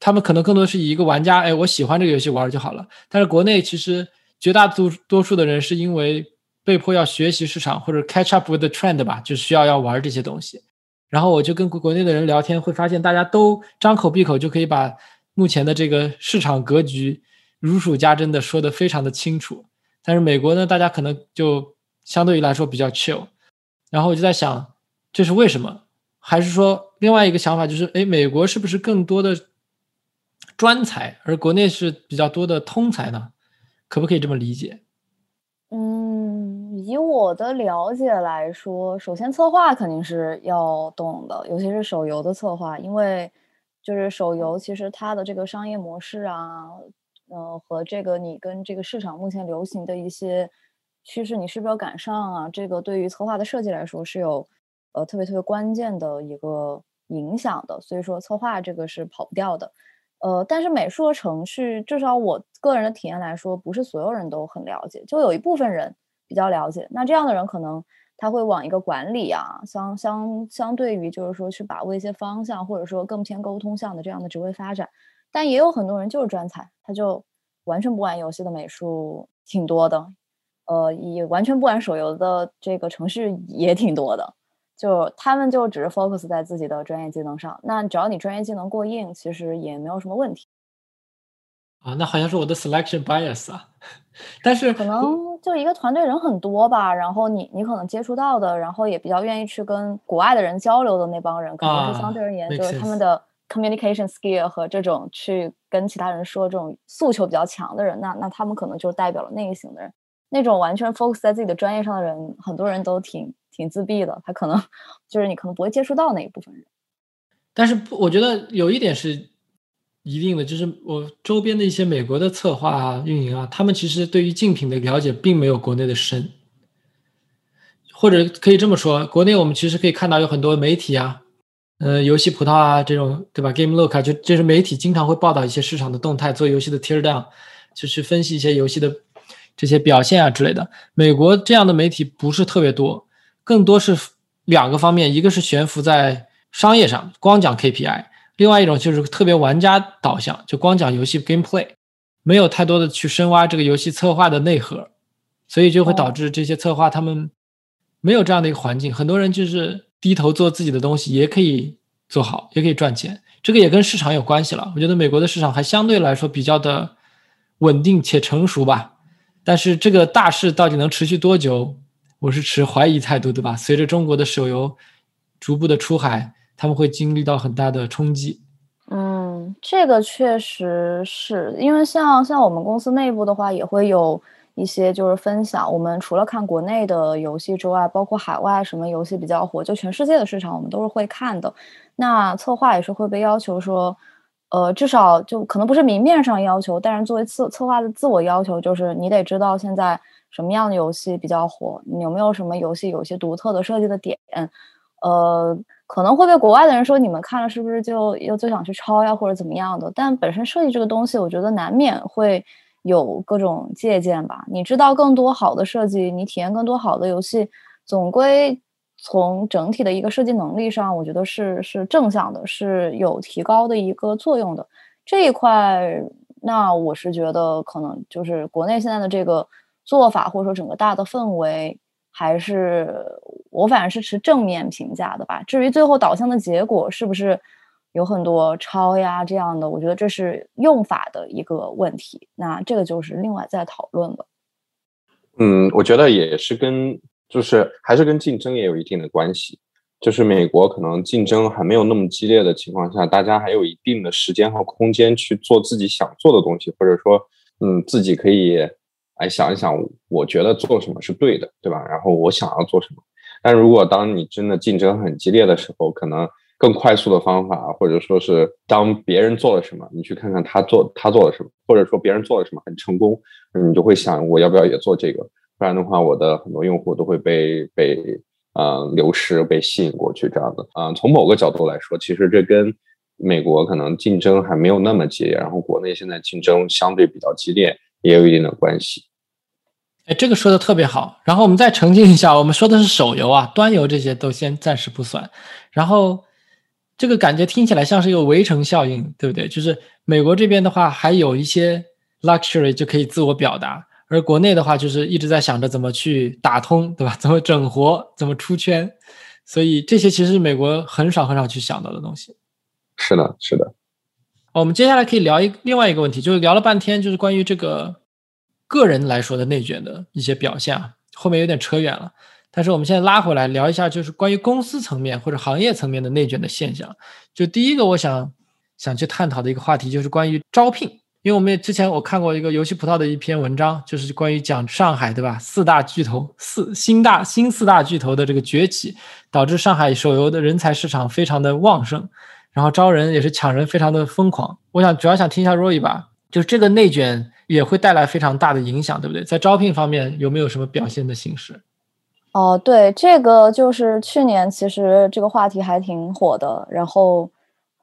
他们可能更多是以一个玩家，哎，我喜欢这个游戏玩就好了。但是国内其实绝大多多数的人是因为被迫要学习市场或者 catch up with the trend 吧，就需要要玩这些东西。然后我就跟国国内的人聊天，会发现大家都张口闭口就可以把目前的这个市场格局如数家珍的说的非常的清楚。但是美国呢，大家可能就相对于来说比较 chill。然后我就在想，这是为什么？还是说另外一个想法就是，哎，美国是不是更多的专才，而国内是比较多的通才呢？可不可以这么理解？嗯，以我的了解来说，首先策划肯定是要懂的，尤其是手游的策划，因为就是手游其实它的这个商业模式啊，呃，和这个你跟这个市场目前流行的一些趋势，你是不是要赶上啊？这个对于策划的设计来说是有呃特别特别关键的一个影响的，所以说策划这个是跑不掉的。呃，但是美术和程序，至少我个人的体验来说，不是所有人都很了解，就有一部分人比较了解。那这样的人可能他会往一个管理啊，相相相对于就是说去把握一些方向，或者说更偏沟通向的这样的职位发展。但也有很多人就是专才，他就完全不玩游戏的美术挺多的，呃，也完全不玩手游的这个程序也挺多的。就他们就只是 focus 在自己的专业技能上，那只要你专业技能过硬，其实也没有什么问题。啊，那好像是我的 selection bias 啊。但是可能就一个团队人很多吧，然后你你可能接触到的，然后也比较愿意去跟国外的人交流的那帮人，可能是相对而言就是他们的 communication skill 和这种去跟其他人说这种诉求比较强的人，那那他们可能就代表了那一型的人。那种完全 focus 在自己的专业上的人，很多人都挺。挺自闭的，他可能就是你可能不会接触到那一部分人。但是不我觉得有一点是一定的，就是我周边的一些美国的策划啊、运营啊，他们其实对于竞品的了解并没有国内的深。或者可以这么说，国内我们其实可以看到有很多媒体啊，呃，游戏葡萄啊这种，对吧？Game Look 啊，就就是媒体经常会报道一些市场的动态，做游戏的 tear down，就去分析一些游戏的这些表现啊之类的。美国这样的媒体不是特别多。更多是两个方面，一个是悬浮在商业上，光讲 KPI；另外一种就是特别玩家导向，就光讲游戏 gameplay。没有太多的去深挖这个游戏策划的内核，所以就会导致这些策划他们没有这样的一个环境。很多人就是低头做自己的东西，也可以做好，也可以赚钱。这个也跟市场有关系了。我觉得美国的市场还相对来说比较的稳定且成熟吧。但是这个大势到底能持续多久，我是持怀疑态度，对吧？随着中国的手游逐步的出海，他们会经历到很大的冲击。嗯，这个确实是因为像像我们公司内部的话，也会有一些就是分享。我们除了看国内的游戏之外，包括海外什么游戏比较火，就全世界的市场，我们都是会看的。那策划也是会被要求说，呃，至少就可能不是明面上要求，但是作为策策划的自我要求，就是你得知道现在什么样的游戏比较火，你有没有什么游戏有些独特的设计的点，呃，可能会被国外的人说你们看了是不是就又就想去抄呀或者怎么样的？但本身设计这个东西，我觉得难免会有各种借鉴吧。你知道更多好的设计，你体验更多好的游戏，总归。从整体的一个设计能力上，我觉得是是正向的，是有提高的一个作用的。这一块，那我是觉得可能就是国内现在的这个做法，或者说整个大的氛围，还是我反正是持正面评价的吧。至于最后导向的结果是不是有很多抄呀这样的，我觉得这是用法的一个问题，那这个就是另外再讨论了。嗯，我觉得也是跟。就是还是跟竞争也有一定的关系，就是美国可能竞争还没有那么激烈的情况下，大家还有一定的时间和空间去做自己想做的东西，或者说，嗯，自己可以来想一想，我觉得做什么是对的，对吧？然后我想要做什么。但如果当你真的竞争很激烈的时候，可能更快速的方法，或者说是当别人做了什么，你去看看他做他做了什么，或者说别人做了什么很成功，你就会想我要不要也做这个。不然的话，我的很多用户都会被被呃流失、被吸引过去这样的。啊，从某个角度来说，其实这跟美国可能竞争还没有那么激烈，然后国内现在竞争相对比较激烈，也有一定的关系。哎，这个说的特别好。然后我们再澄清一下，我们说的是手游啊，端游这些都先暂时不算。然后这个感觉听起来像是一个围城效应，对不对？就是美国这边的话，还有一些 luxury 就可以自我表达。而国内的话，就是一直在想着怎么去打通，对吧？怎么整活，怎么出圈，所以这些其实美国很少很少去想到的东西。是的，是的。我们接下来可以聊一另外一个问题，就是聊了半天，就是关于这个个人来说的内卷的一些表现啊。后面有点扯远了，但是我们现在拉回来聊一下，就是关于公司层面或者行业层面的内卷的现象。就第一个，我想想去探讨的一个话题，就是关于招聘。因为我们也之前我看过一个游戏葡萄的一篇文章，就是关于讲上海对吧？四大巨头四新大新四大巨头的这个崛起，导致上海手游的人才市场非常的旺盛，然后招人也是抢人非常的疯狂。我想主要想听一下 Roy 吧，就是这个内卷也会带来非常大的影响，对不对？在招聘方面有没有什么表现的形式？哦，对，这个就是去年其实这个话题还挺火的，然后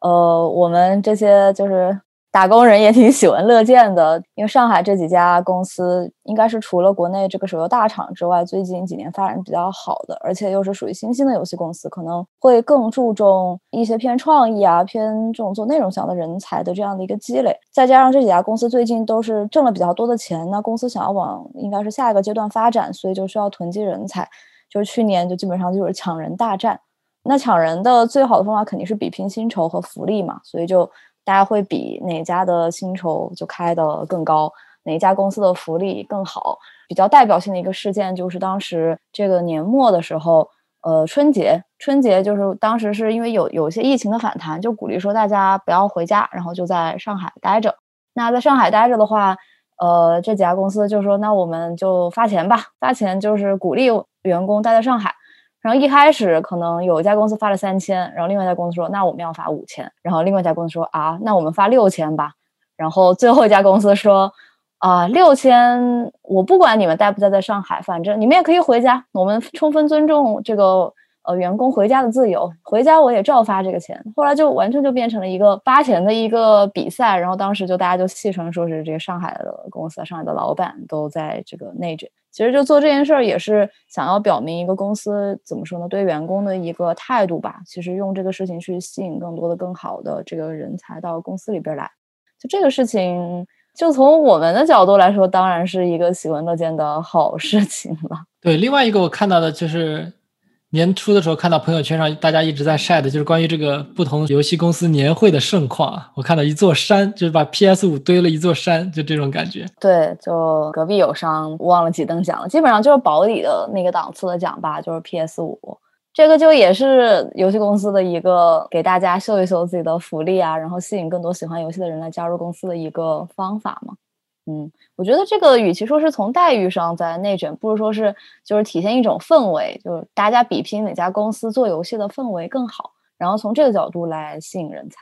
呃，我们这些就是。打工人也挺喜闻乐见的，因为上海这几家公司应该是除了国内这个手游大厂之外，最近几年发展比较好的，而且又是属于新兴的游戏公司，可能会更注重一些偏创意啊、偏这种做内容型的人才的这样的一个积累。再加上这几家公司最近都是挣了比较多的钱，那公司想要往应该是下一个阶段发展，所以就需要囤积人才。就是去年就基本上就是抢人大战，那抢人的最好的方法肯定是比拼薪酬和福利嘛，所以就。大家会比哪家的薪酬就开的更高，哪家公司的福利更好？比较代表性的一个事件就是当时这个年末的时候，呃，春节，春节就是当时是因为有有一些疫情的反弹，就鼓励说大家不要回家，然后就在上海待着。那在上海待着的话，呃，这几家公司就说那我们就发钱吧，发钱就是鼓励员工待在上海。然后一开始可能有一家公司发了三千，然后另外一家公司说那我们要发五千，然后另外一家公司说啊那我们发六千吧，然后最后一家公司说啊六千我不管你们待不待在上海，反正你们也可以回家，我们充分尊重这个。呃，员工回家的自由，回家我也照发这个钱。后来就完全就变成了一个发钱的一个比赛，然后当时就大家就戏称说是这个上海的公司，上海的老板都在这个内卷。其实就做这件事儿也是想要表明一个公司怎么说呢，对员工的一个态度吧。其实用这个事情去吸引更多的、更好的这个人才到公司里边来。就这个事情，就从我们的角度来说，当然是一个喜闻乐见的好事情了。对，另外一个我看到的就是年初的时候看到朋友圈上大家一直在晒的，就是关于这个不同游戏公司年会的盛况啊。我看到一座山，就是把 PS 五堆了一座山，就这种感觉。对，就隔壁友商忘了几等奖了，基本上就是保底的那个档次的奖吧，就是 PS 五。这个就也是游戏公司的一个给大家秀一秀自己的福利啊，然后吸引更多喜欢游戏的人来加入公司的一个方法嘛。嗯，我觉得这个与其说是从待遇上在内卷，不如说是就是体现一种氛围，就是大家比拼哪家公司做游戏的氛围更好，然后从这个角度来吸引人才。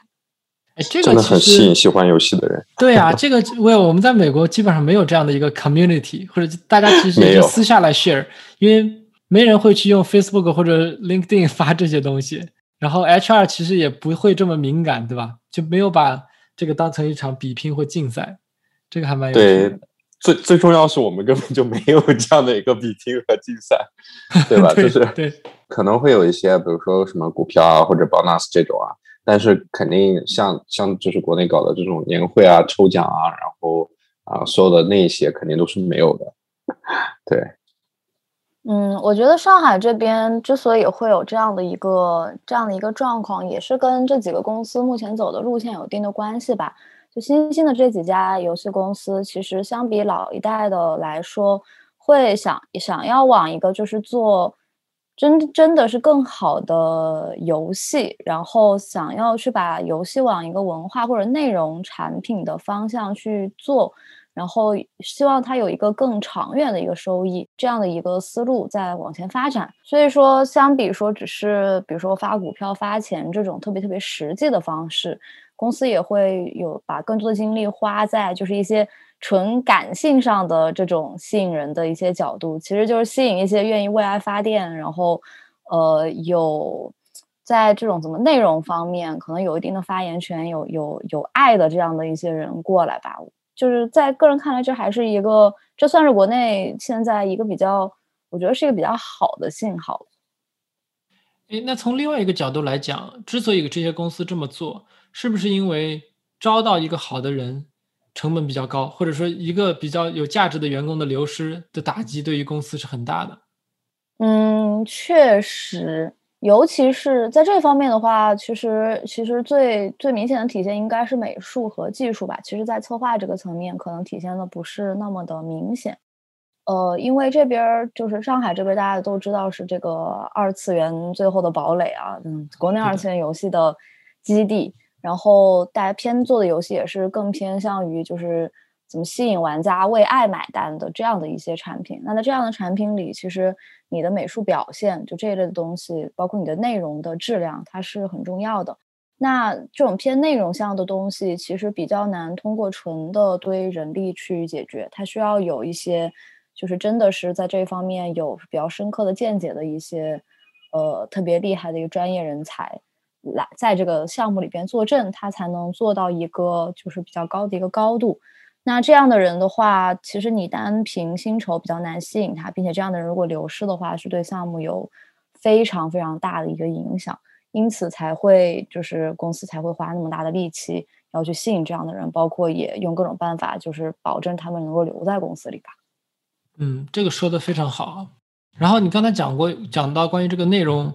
哎，这个真的很吸引喜欢游戏的人。对啊，这个我我们在美国基本上没有这样的一个 community，或者大家其实就私下来 share，因为。没人会去用 Facebook 或者 LinkedIn 发这些东西，然后 HR 其实也不会这么敏感，对吧？就没有把这个当成一场比拼或竞赛，这个还蛮有趣的。最最重要是我们根本就没有这样的一个比拼和竞赛，对吧？就是对，可能会有一些，比如说什么股票啊或者 bonus 这种啊，但是肯定像像就是国内搞的这种年会啊、抽奖啊，然后啊所有的那些肯定都是没有的，对。嗯，我觉得上海这边之所以会有这样的一个这样的一个状况，也是跟这几个公司目前走的路线有一定的关系吧。新兴的这几家游戏公司，其实相比老一代的来说，会想想要往一个就是做真真的是更好的游戏，然后想要去把游戏往一个文化或者内容产品的方向去做。然后希望它有一个更长远的一个收益，这样的一个思路在往前发展。所以说，相比说只是比如说发股票发钱这种特别特别实际的方式，公司也会有把更多的精力花在就是一些纯感性上的这种吸引人的一些角度，其实就是吸引一些愿意为爱发电，然后呃有在这种怎么内容方面可能有一定的发言权、有有有爱的这样的一些人过来吧。就是在个人看来，这还是一个，这算是国内现在一个比较，我觉得是一个比较好的信号。诶，那从另外一个角度来讲，之所以这些公司这么做，是不是因为招到一个好的人成本比较高，或者说一个比较有价值的员工的流失的打击对于公司是很大的？嗯，确实。尤其是在这方面的话，其实其实最最明显的体现应该是美术和技术吧。其实，在策划这个层面，可能体现的不是那么的明显。呃，因为这边就是上海这边，大家都知道是这个二次元最后的堡垒啊，嗯，国内二次元游戏的基地。然后大家偏做的游戏也是更偏向于就是怎么吸引玩家为爱买单的这样的一些产品。那在这样的产品里，其实。你的美术表现，就这一类的东西，包括你的内容的质量，它是很重要的。那这种偏内容向的东西，其实比较难通过纯的堆人力去解决，它需要有一些，就是真的是在这方面有比较深刻的见解的一些，呃，特别厉害的一个专业人才来在这个项目里边坐镇，他才能做到一个就是比较高的一个高度。那这样的人的话，其实你单凭薪酬比较难吸引他，并且这样的人如果流失的话，是对项目有非常非常大的一个影响，因此才会就是公司才会花那么大的力气要去吸引这样的人，包括也用各种办法，就是保证他们能够留在公司里吧。嗯，这个说的非常好。然后你刚才讲过讲到关于这个内容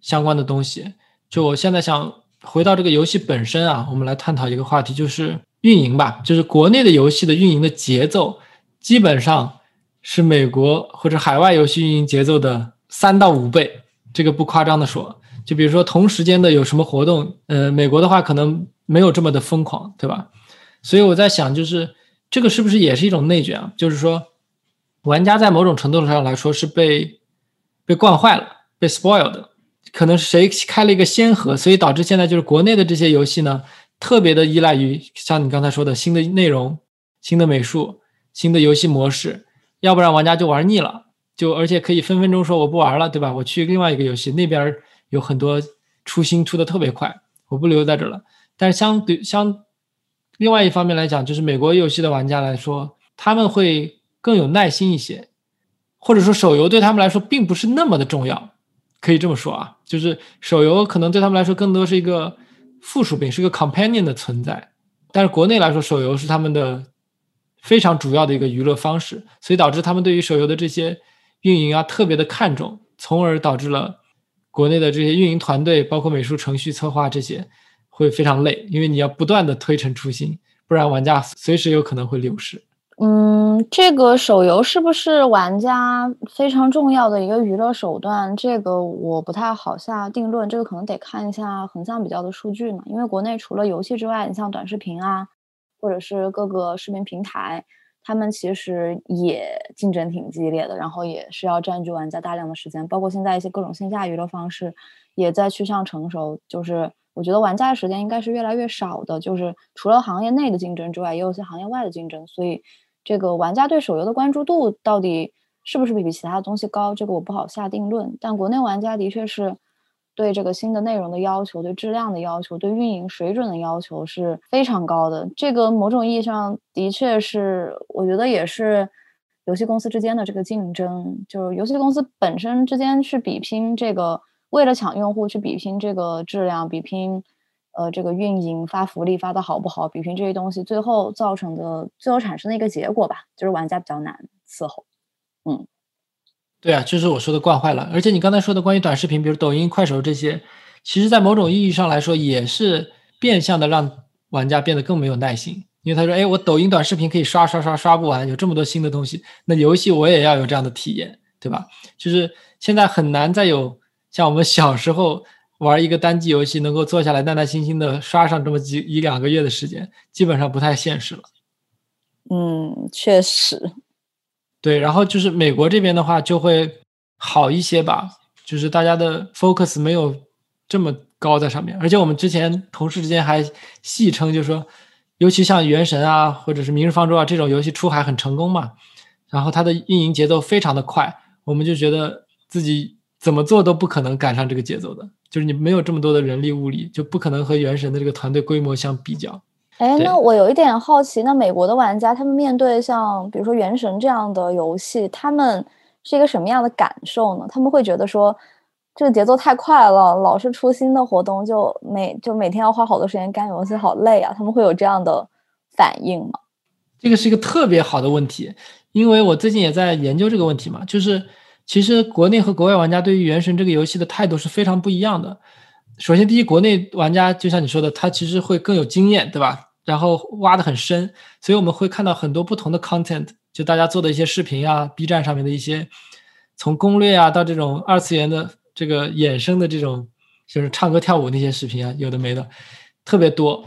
相关的东西，就我现在想回到这个游戏本身啊，我们来探讨一个话题，就是。运营吧，就是国内的游戏的运营的节奏，基本上是美国或者海外游戏运营节奏的三到五倍，这个不夸张的说。就比如说同时间的有什么活动，呃，美国的话可能没有这么的疯狂，对吧？所以我在想，就是这个是不是也是一种内卷啊？就是说，玩家在某种程度上来说是被被惯坏了，被 spoiled，可能是谁开了一个先河，所以导致现在就是国内的这些游戏呢。特别的依赖于像你刚才说的新的内容、新的美术、新的游戏模式，要不然玩家就玩腻了，就而且可以分分钟说我不玩了，对吧？我去另外一个游戏，那边有很多出新出的特别快，我不留在这了。但是相对相另外一方面来讲，就是美国游戏的玩家来说，他们会更有耐心一些，或者说手游对他们来说并不是那么的重要，可以这么说啊，就是手游可能对他们来说更多是一个。附属品是个 companion 的存在，但是国内来说，手游是他们的非常主要的一个娱乐方式，所以导致他们对于手游的这些运营啊特别的看重，从而导致了国内的这些运营团队，包括美术、程序、策划这些会非常累，因为你要不断的推陈出新，不然玩家随时有可能会流失。嗯，这个手游是不是玩家非常重要的一个娱乐手段？这个我不太好下定论，这个可能得看一下横向比较的数据嘛。因为国内除了游戏之外，你像短视频啊。或者是各个视频平台，他们其实也竞争挺激烈的，然后也是要占据玩家大量的时间。包括现在一些各种线下娱乐方式也在趋向成熟。就是我觉得玩家的时间应该是越来越少的。就是除了行业内的竞争之外，也有些行业外的竞争。所以这个玩家对手游的关注度到底是不是比比其他的东西高，这个我不好下定论。但国内玩家的确是。对这个新的内容的要求，对质量的要求，对运营水准的要求是非常高的。这个某种意义上的确是，我觉得也是游戏公司之间的这个竞争，就是游戏公司本身之间去比拼这个，为了抢用户去比拼这个质量，比拼呃这个运营发福利发的好不好，比拼这些东西，最后造成的最后产生的一个结果吧，就是玩家比较难伺候，嗯。对啊，就是我说的惯坏了。而且你刚才说的关于短视频，比如抖音、快手这些，其实，在某种意义上来说，也是变相的让玩家变得更没有耐心。因为他说：“哎，我抖音短视频可以刷刷刷刷不完，有这么多新的东西，那游戏我也要有这样的体验，对吧？”就是现在很难再有像我们小时候玩一个单机游戏，能够坐下来耐耐心心的刷上这么几一两个月的时间，基本上不太现实了。嗯，确实。对，然后就是美国这边的话就会好一些吧，就是大家的 focus 没有这么高在上面，而且我们之前同事之间还戏称，就是说，尤其像《原神》啊，或者是《明日方舟》啊这种游戏出海很成功嘛，然后它的运营节奏非常的快，我们就觉得自己怎么做都不可能赶上这个节奏的，就是你没有这么多的人力物力，就不可能和《原神》的这个团队规模相比较。哎，那我有一点好奇，那美国的玩家他们面对像比如说《原神》这样的游戏，他们是一个什么样的感受呢？他们会觉得说这个节奏太快了，老是出新的活动，就每就每天要花好多时间干游戏，好累啊！他们会有这样的反应吗？这个是一个特别好的问题，因为我最近也在研究这个问题嘛。就是其实国内和国外玩家对于《原神》这个游戏的态度是非常不一样的。首先，第一，国内玩家就像你说的，他其实会更有经验，对吧？然后挖的很深，所以我们会看到很多不同的 content，就大家做的一些视频啊，B 站上面的一些，从攻略啊到这种二次元的这个衍生的这种，就是唱歌跳舞那些视频啊，有的没的，特别多。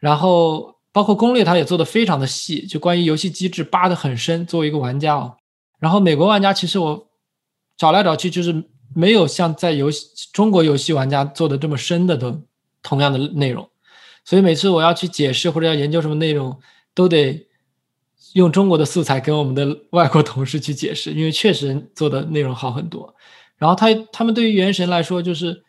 然后包括攻略，它也做的非常的细，就关于游戏机制扒的很深。作为一个玩家哦，然后美国玩家其实我找来找去就是没有像在游戏中国游戏玩家做的这么深的都同样的内容。所以每次我要去解释或者要研究什么内容，都得用中国的素材跟我们的外国同事去解释，因为确实做的内容好很多。然后他他们对于《原神》来说，就是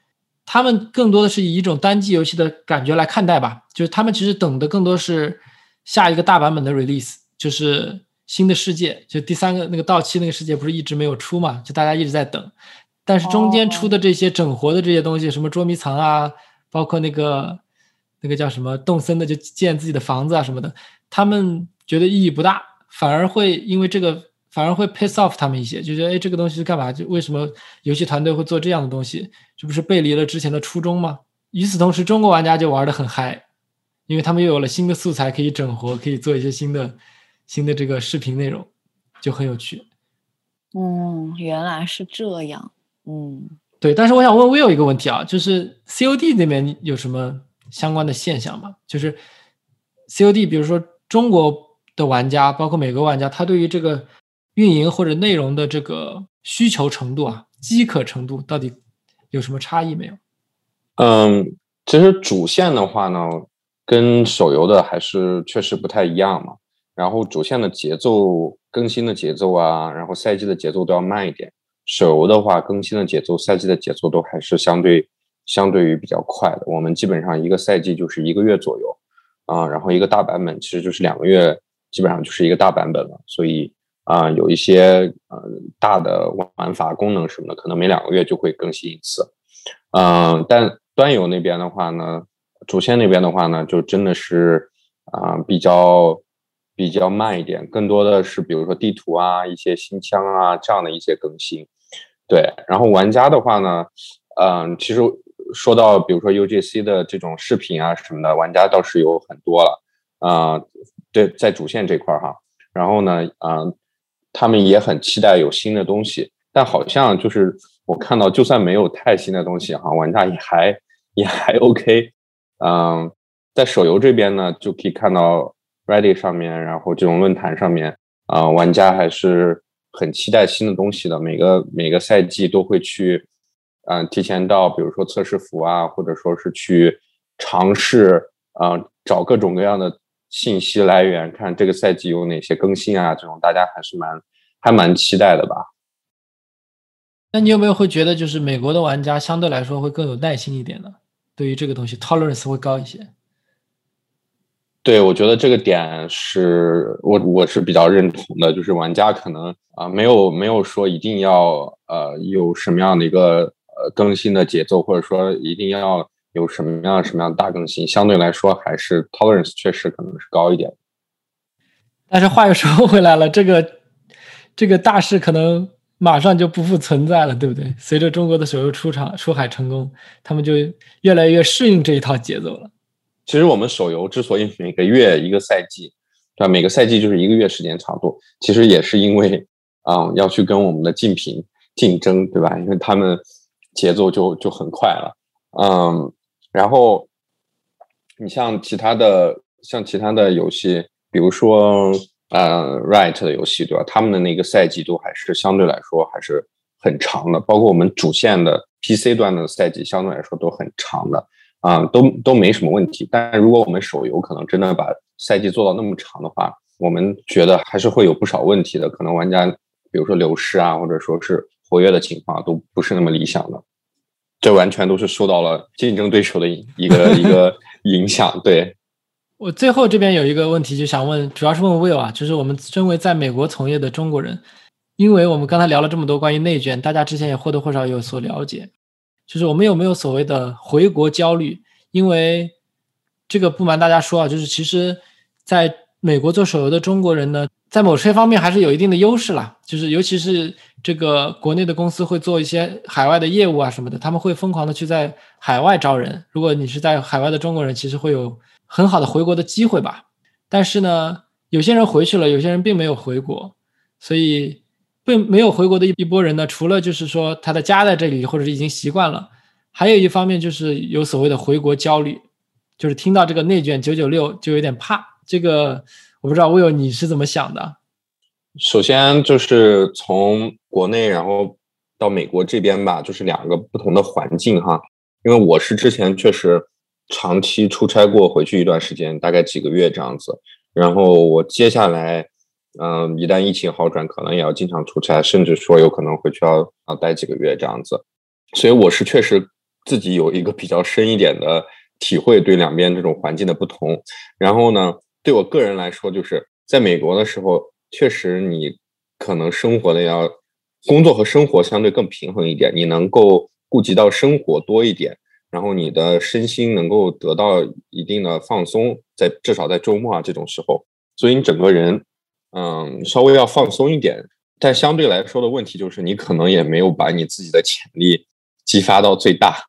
他们更多的是以一种单机游戏的感觉来看待吧，就是他们其实等的更多是下一个大版本的 release，就是新的世界，就第三个那个到期那个世界不是一直没有出嘛，就大家一直在等。但是中间出的这些整活的这些东西，什么捉迷藏啊，包括那个。那个叫什么动森的，就建自己的房子啊什么的，他们觉得意义不大，反而会因为这个，反而会 piss off 他们一些，就觉得哎，这个东西是干嘛？就为什么游戏团队会做这样的东西？这不是背离了之前的初衷吗？与此同时，中国玩家就玩的很嗨，因为他们又有了新的素材可以整活，可以做一些新的新的这个视频内容，就很有趣。嗯，原来是这样。嗯，对。但是我想问 Will 一个问题啊，就是 COD 那边有什么？相关的现象吗，就是 COD，比如说中国的玩家，包括美国玩家，他对于这个运营或者内容的这个需求程度啊，饥渴程度到底有什么差异没有？嗯，其实主线的话呢，跟手游的还是确实不太一样嘛。然后主线的节奏、更新的节奏啊，然后赛季的节奏都要慢一点。手游的话，更新的节奏、赛季的节奏都还是相对。相对于比较快的，我们基本上一个赛季就是一个月左右，啊，然后一个大版本其实就是两个月，基本上就是一个大版本了。所以啊，有一些呃大的玩法功能什么的，可能每两个月就会更新一次。嗯，但端游那边的话呢，主线那边的话呢，就真的是啊比较比较慢一点，更多的是比如说地图啊、一些新枪啊这样的一些更新。对，然后玩家的话呢，嗯，其实说到比如说 UGC 的这种视频啊什么的，玩家倒是有很多了。啊，对，在主线这块儿哈，然后呢，嗯，他们也很期待有新的东西，但好像就是我看到，就算没有太新的东西哈，玩家也还也还 OK。嗯，在手游这边呢，就可以看到 Reddit 上面，然后这种论坛上面，啊，玩家还是很期待新的东西的。每个每个赛季都会去，嗯，提前到，比如说测试服啊，或者说是去尝试，啊，找各种各样的。信息来源看这个赛季有哪些更新啊？这种大家还是蛮还蛮期待的吧？那你有没有会觉得，就是美国的玩家相对来说会更有耐心一点呢？对于这个东西，tolerance 会高一些。对，我觉得这个点是我我是比较认同的，就是玩家可能啊没有没有说一定要呃有什么样的一个呃更新的节奏，或者说一定要。有什么样什么样大更新，相对来说还是 tolerance 确实可能是高一点。但是话又说回来了，这个这个大势可能马上就不复存在了，对不对？随着中国的手游出场出海成功，他们就越来越适应这一套节奏了。其实我们手游之所以每个月一个赛季，对吧？每个赛季就是一个月时间长度，其实也是因为啊要去跟我们的竞品竞争，对吧？因为他们节奏就就很快了，嗯。然后，你像其他的，像其他的游戏，比如说呃，Right 的游戏，对吧？他们的那个赛季都还是相对来说还是很长的，包括我们主线的 PC 端的赛季，相对来说都很长的，啊，都都没什么问题。但如果我们手游可能真的把赛季做到那么长的话，我们觉得还是会有不少问题的，可能玩家比如说流失啊，或者说是活跃的情况都不是那么理想的。这完全都是受到了竞争对手的一个一个 影响。对我最后这边有一个问题，就想问，主要是问 Will 啊，就是我们身为在美国从业的中国人，因为我们刚才聊了这么多关于内卷，大家之前也或多或少有所了解，就是我们有没有所谓的回国焦虑？因为这个不瞒大家说啊，就是其实在美国做手游的中国人呢。在某些方面还是有一定的优势啦，就是尤其是这个国内的公司会做一些海外的业务啊什么的，他们会疯狂的去在海外招人。如果你是在海外的中国人，其实会有很好的回国的机会吧。但是呢，有些人回去了，有些人并没有回国，所以并没有回国的一一波人呢，除了就是说他的家在这里或者是已经习惯了，还有一方面就是有所谓的回国焦虑，就是听到这个内卷九九六就有点怕这个。我不知道，我有你是怎么想的？首先就是从国内，然后到美国这边吧，就是两个不同的环境哈。因为我是之前确实长期出差过，回去一段时间，大概几个月这样子。然后我接下来，嗯，一旦疫情好转，可能也要经常出差，甚至说有可能回去要要待几个月这样子。所以我是确实自己有一个比较深一点的体会，对两边这种环境的不同。然后呢？对我个人来说，就是在美国的时候，确实你可能生活的要工作和生活相对更平衡一点，你能够顾及到生活多一点，然后你的身心能够得到一定的放松，在至少在周末啊这种时候，所以你整个人嗯稍微要放松一点。但相对来说的问题就是，你可能也没有把你自己的潜力激发到最大。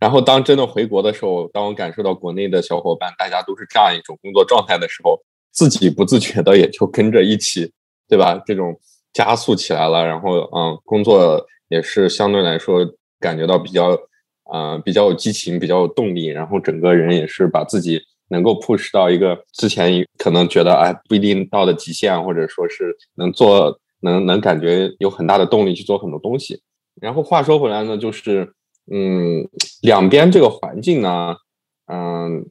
然后，当真的回国的时候，当我感受到国内的小伙伴大家都是这样一种工作状态的时候，自己不自觉的也就跟着一起，对吧？这种加速起来了。然后，嗯，工作也是相对来说感觉到比较，嗯，比较有激情，比较有动力。然后，整个人也是把自己能够 push 到一个之前可能觉得哎不一定到的极限，或者说是能做，能能感觉有很大的动力去做很多东西。然后话说回来呢，就是。嗯，两边这个环境呢，嗯，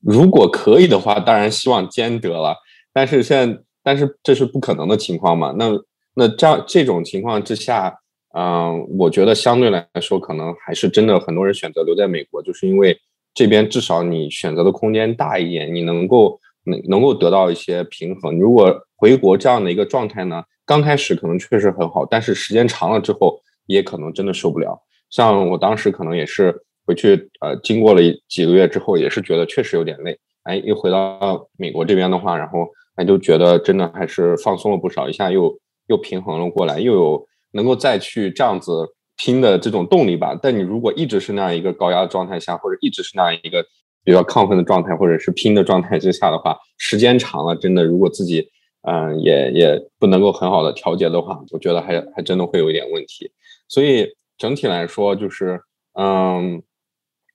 如果可以的话，当然希望兼得了。但是现在，但是这是不可能的情况嘛？那那这样这种情况之下，嗯，我觉得相对来说，可能还是真的很多人选择留在美国，就是因为这边至少你选择的空间大一点，你能够能能够得到一些平衡。如果回国这样的一个状态呢，刚开始可能确实很好，但是时间长了之后，也可能真的受不了。像我当时可能也是回去，呃，经过了几个月之后，也是觉得确实有点累哎，又回到美国这边的话，然后哎就觉得真的还是放松了不少，一下又又平衡了过来，又有能够再去这样子拼的这种动力吧。但你如果一直是那样一个高压状态下，或者一直是那样一个比较亢奋的状态，或者是拼的状态之下的话，时间长了，真的如果自己嗯也也不能够很好的调节的话，我觉得还还真的会有一点问题。所以整体来说，就是嗯，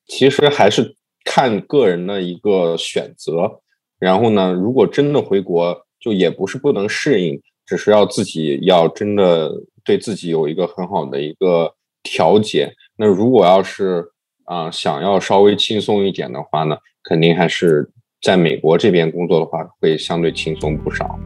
其实还是。看个人的一个选择，然后呢，如果真的回国，就也不是不能适应，只是要自己要真的对自己有一个很好的一个调节。那如果要是啊想要稍微轻松一点的话呢，肯定还是在美国这边工作的话，会相对轻松不少。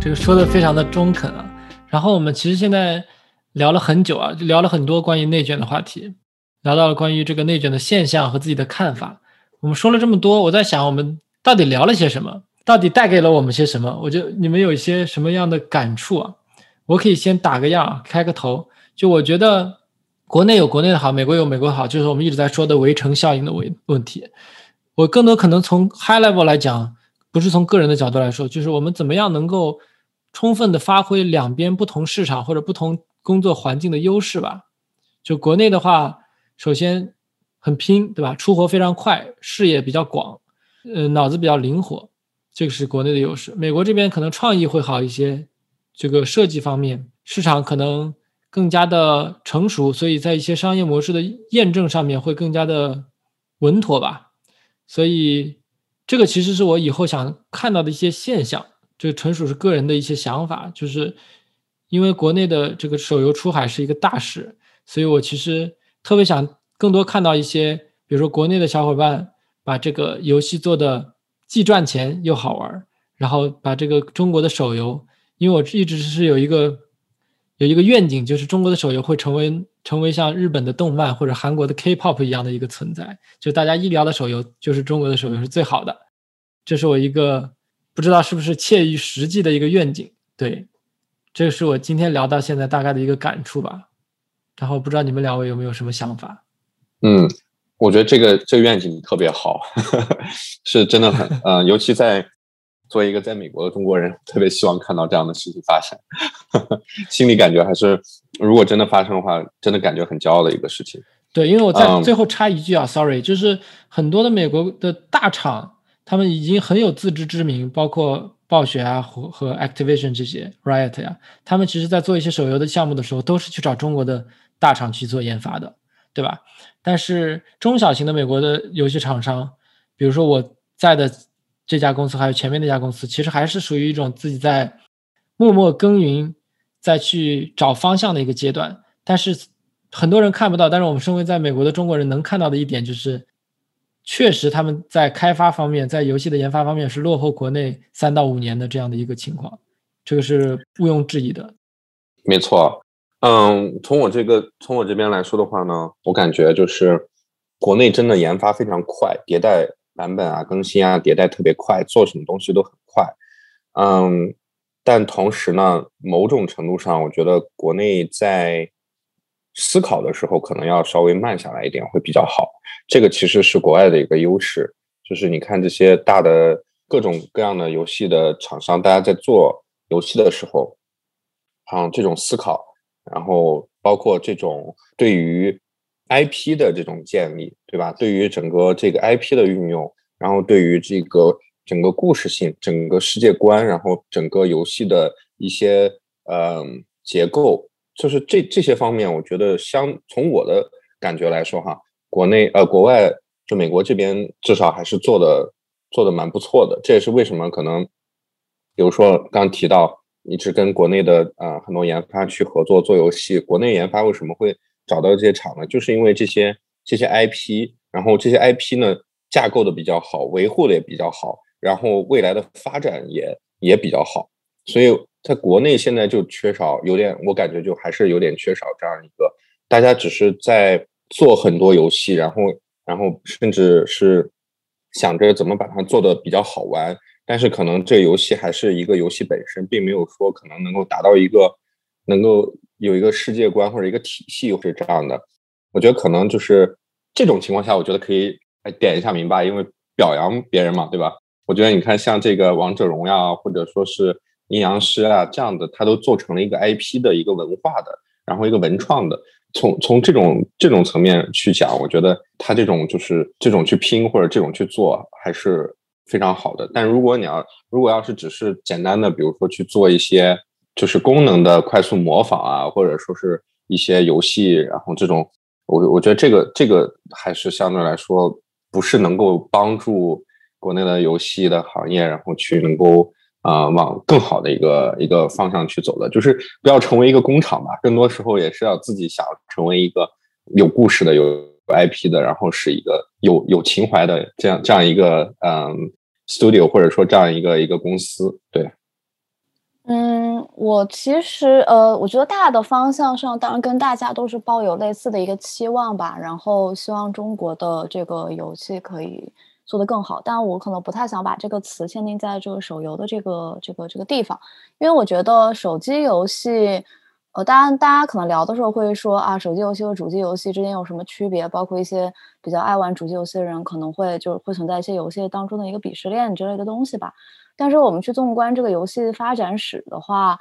这个说的非常的中肯啊，然后我们其实现在聊了很久啊，就聊了很多关于内卷的话题，聊到了关于这个内卷的现象和自己的看法。我们说了这么多，我在想我们到底聊了些什么，到底带给了我们些什么？我就你们有一些什么样的感触啊？我可以先打个样，开个头。就我觉得国内有国内的好，美国有美国好，就是我们一直在说的围城效应的问问题。我更多可能从 high level 来讲，不是从个人的角度来说，就是我们怎么样能够。充分的发挥两边不同市场或者不同工作环境的优势吧。就国内的话，首先很拼，对吧？出活非常快，视野比较广，呃，脑子比较灵活，这个是国内的优势。美国这边可能创意会好一些，这个设计方面市场可能更加的成熟，所以在一些商业模式的验证上面会更加的稳妥吧。所以这个其实是我以后想看到的一些现象。这纯属是个人的一些想法，就是因为国内的这个手游出海是一个大事，所以我其实特别想更多看到一些，比如说国内的小伙伴把这个游戏做的既赚钱又好玩，然后把这个中国的手游，因为我一直是有一个有一个愿景，就是中国的手游会成为成为像日本的动漫或者韩国的 K-pop 一样的一个存在，就大家一聊的手游就是中国的手游是最好的，这是我一个。不知道是不是切于实际的一个愿景？对，这是我今天聊到现在大概的一个感触吧。然后不知道你们两位有没有什么想法？嗯，我觉得这个这个愿景特别好，是真的很 呃，尤其在作为一个在美国的中国人，特别希望看到这样的事情发生，心里感觉还是如果真的发生的话，真的感觉很骄傲的一个事情。对，因为我在最后插一句啊，sorry，就是很多的美国的大厂。他们已经很有自知之明，包括暴雪啊和和 Activision 这些 Riot 呀，他们其实在做一些手游的项目的时候，都是去找中国的大厂去做研发的，对吧？但是中小型的美国的游戏厂商，比如说我在的这家公司，还有前面那家公司，其实还是属于一种自己在默默耕耘，再去找方向的一个阶段。但是很多人看不到，但是我们身为在美国的中国人能看到的一点就是。确实，他们在开发方面，在游戏的研发方面是落后国内三到五年的这样的一个情况，这个是毋庸置疑的。没错，嗯，从我这个从我这边来说的话呢，我感觉就是国内真的研发非常快，迭代版本啊、更新啊、迭代特别快，做什么东西都很快。嗯，但同时呢，某种程度上，我觉得国内在思考的时候可能要稍微慢下来一点，会比较好。这个其实是国外的一个优势，就是你看这些大的各种各样的游戏的厂商，大家在做游戏的时候，嗯，这种思考，然后包括这种对于 IP 的这种建立，对吧？对于整个这个 IP 的运用，然后对于这个整个故事性、整个世界观，然后整个游戏的一些嗯结构，就是这这些方面，我觉得相从我的感觉来说，哈。国内呃，国外就美国这边至少还是做的做的蛮不错的，这也是为什么可能，比如说刚提到一直跟国内的呃很多研发去合作做游戏，国内研发为什么会找到这些厂呢？就是因为这些这些 IP，然后这些 IP 呢架构的比较好，维护的也比较好，然后未来的发展也也比较好，所以在国内现在就缺少有点，我感觉就还是有点缺少这样一个，大家只是在。做很多游戏，然后，然后甚至是想着怎么把它做的比较好玩，但是可能这游戏还是一个游戏本身，并没有说可能能够达到一个能够有一个世界观或者一个体系是这样的。我觉得可能就是这种情况下，我觉得可以点一下名吧，因为表扬别人嘛，对吧？我觉得你看像这个王者荣耀或者说是阴阳师啊这样的，它都做成了一个 IP 的一个文化的，然后一个文创的。从从这种这种层面去讲，我觉得他这种就是这种去拼或者这种去做还是非常好的。但如果你要如果要是只是简单的，比如说去做一些就是功能的快速模仿啊，或者说是一些游戏，然后这种我我觉得这个这个还是相对来说不是能够帮助国内的游戏的行业，然后去能够。啊，往更好的一个一个方向去走的，就是不要成为一个工厂吧。更多时候也是要自己想成为一个有故事的、有 IP 的，然后是一个有有情怀的这样这样一个嗯 studio 或者说这样一个一个公司。对，嗯，我其实呃，我觉得大的方向上，当然跟大家都是抱有类似的一个期望吧。然后希望中国的这个游戏可以。做得更好，但我可能不太想把这个词限定在这个手游的这个这个这个地方，因为我觉得手机游戏，呃，当然大家可能聊的时候会说啊，手机游戏和主机游戏之间有什么区别？包括一些比较爱玩主机游戏的人可能会就是会存在一些游戏当中的一个鄙视链之类的东西吧。但是我们去纵观这个游戏发展史的话，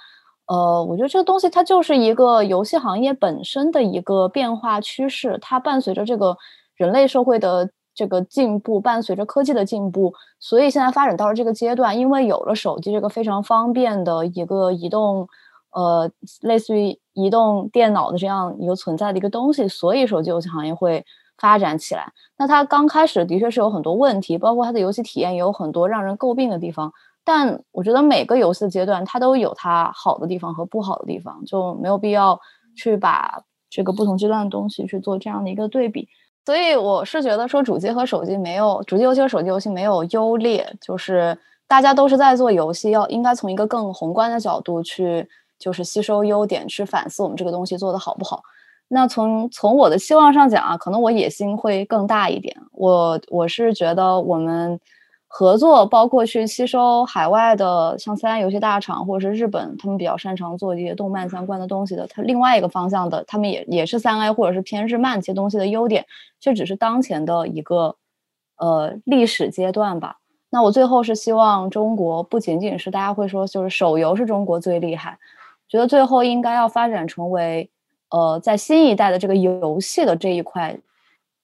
呃，我觉得这个东西它就是一个游戏行业本身的一个变化趋势，它伴随着这个人类社会的。这个进步伴随着科技的进步，所以现在发展到了这个阶段，因为有了手机这个非常方便的一个移动，呃，类似于移动电脑的这样一个存在的一个东西，所以手机游戏行业会发展起来。那它刚开始的确是有很多问题，包括它的游戏体验也有很多让人诟病的地方。但我觉得每个游戏阶段，它都有它好的地方和不好的地方，就没有必要去把这个不同阶段的东西去做这样的一个对比。所以我是觉得说主机和手机没有主机游戏和手机游戏没有优劣，就是大家都是在做游戏，要应该从一个更宏观的角度去，就是吸收优点，去反思我们这个东西做的好不好。那从从我的期望上讲啊，可能我野心会更大一点，我我是觉得我们。合作包括去吸收海外的像三 A 游戏大厂，或者是日本，他们比较擅长做一些动漫相关的东西的。它另外一个方向的，他们也也是三 A 或者是偏日漫这些东西的优点，这只是当前的一个呃历史阶段吧。那我最后是希望中国不仅仅是大家会说就是手游是中国最厉害，觉得最后应该要发展成为呃在新一代的这个游戏的这一块。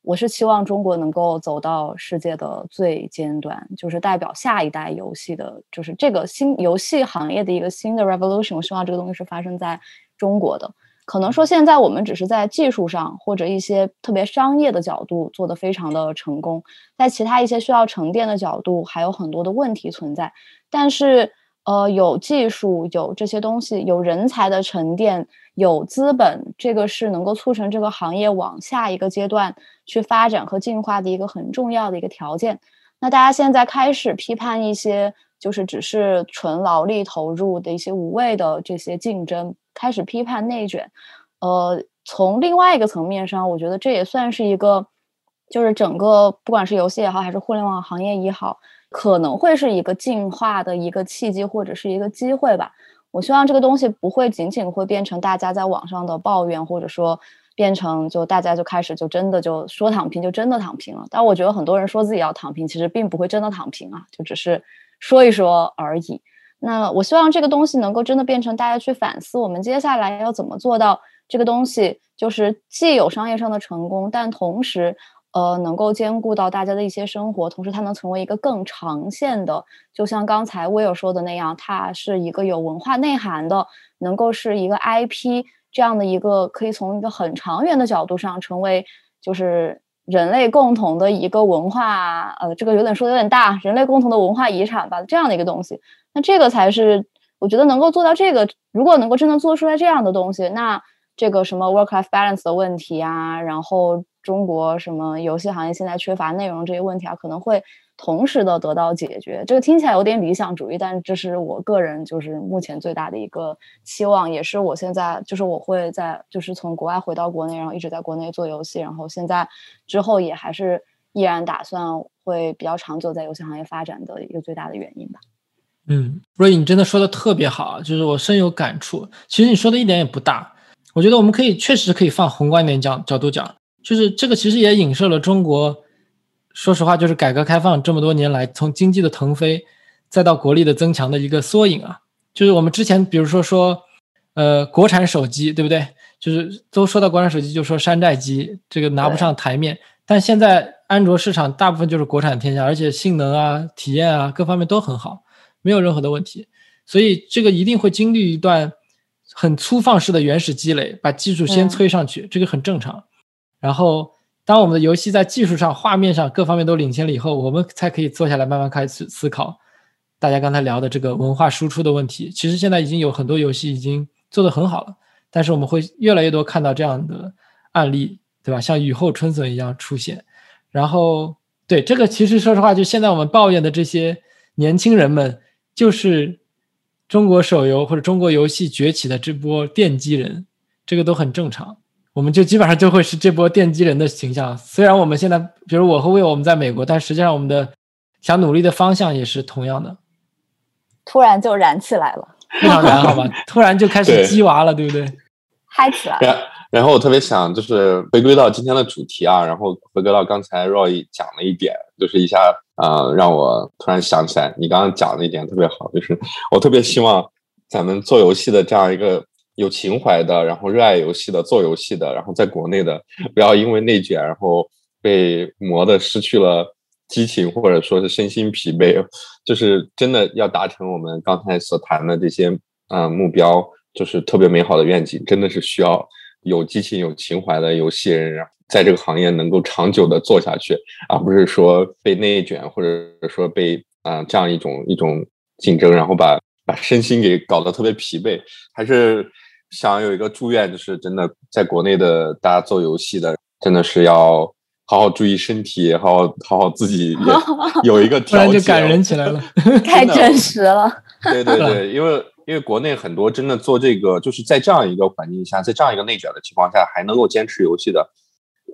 我是期望中国能够走到世界的最尖端，就是代表下一代游戏的，就是这个新游戏行业的一个新的 revolution。我希望这个东西是发生在中国的。可能说现在我们只是在技术上或者一些特别商业的角度做得非常的成功，在其他一些需要沉淀的角度还有很多的问题存在。但是，呃，有技术，有这些东西，有人才的沉淀。有资本，这个是能够促成这个行业往下一个阶段去发展和进化的一个很重要的一个条件。那大家现在开始批判一些就是只是纯劳力投入的一些无谓的这些竞争，开始批判内卷。呃，从另外一个层面上，我觉得这也算是一个，就是整个不管是游戏也好，还是互联网行业也好，可能会是一个进化的一个契机或者是一个机会吧。我希望这个东西不会仅仅会变成大家在网上的抱怨，或者说变成就大家就开始就真的就说躺平就真的躺平了。但我觉得很多人说自己要躺平，其实并不会真的躺平啊，就只是说一说而已。那我希望这个东西能够真的变成大家去反思，我们接下来要怎么做到这个东西，就是既有商业上的成功，但同时。呃，能够兼顾到大家的一些生活，同时它能成为一个更长线的，就像刚才威尔说的那样，它是一个有文化内涵的，能够是一个 IP 这样的一个，可以从一个很长远的角度上成为，就是人类共同的一个文化，呃，这个有点说的有点大，人类共同的文化遗产吧，这样的一个东西，那这个才是我觉得能够做到这个，如果能够真的做出来这样的东西，那这个什么 work-life balance 的问题啊，然后。中国什么游戏行业现在缺乏内容这些问题啊，可能会同时的得到解决。这个听起来有点理想主义，但这是我个人就是目前最大的一个期望，也是我现在就是我会在就是从国外回到国内，然后一直在国内做游戏，然后现在之后也还是依然打算会比较长久在游戏行业发展的一个最大的原因吧。嗯，瑞，你真的说的特别好，就是我深有感触。其实你说的一点也不大，我觉得我们可以确实可以放宏观点讲角度讲，就是这个其实也影射了中国。说实话，就是改革开放这么多年来，从经济的腾飞，再到国力的增强的一个缩影啊。就是我们之前比如说说，呃，国产手机，对不对？就是都说到国产手机，就说山寨机，这个拿不上台面。但现在安卓市场大部分就是国产天下，而且性能啊、体验啊各方面都很好。没有任何的问题，所以这个一定会经历一段很粗放式的原始积累，把技术先催上去，这个很正常。然后，当我们的游戏在技术上、画面上各方面都领先了以后，我们才可以坐下来慢慢开始思考。大家刚才聊的这个文化输出的问题，其实现在已经有很多游戏已经做得很好了，但是我们会越来越多看到这样的案例，对吧？像雨后春笋一样出现。然后，对这个，其实说实话，就现在我们抱怨的这些年轻人们。就是中国手游或者中国游戏崛起的这波奠基人，这个都很正常。我们就基本上就会是这波奠基人的形象。虽然我们现在，比如我和魏，我们在美国，但实际上我们的想努力的方向也是同样的。突然就燃起来了，非常燃，好吧？突然就开始 鸡娃了，对不对？嗨起来。然后我特别想就是回归到今天的主题啊，然后回归到刚才 Roy 讲了一点，就是一下啊，让我突然想起来，你刚刚讲的一点特别好，就是我特别希望咱们做游戏的这样一个有情怀的，然后热爱游戏的做游戏的，然后在国内的不要因为内卷，然后被磨的失去了激情，或者说是身心疲惫，就是真的要达成我们刚才所谈的这些嗯目标，就是特别美好的愿景，真的是需要。有激情、有情怀的游戏人，在这个行业能够长久的做下去，而不是说被内卷，或者说被啊这样一种一种竞争，然后把把身心给搞得特别疲惫。还是想有一个祝愿，就是真的在国内的大家做游戏的，真的是要好好注意身体，好好好好自己 有一个 调节。突然就感人起来了，太真实了。对对对，因为。因为国内很多真的做这个，就是在这样一个环境下，在这样一个内卷的情况下，还能够坚持游戏的，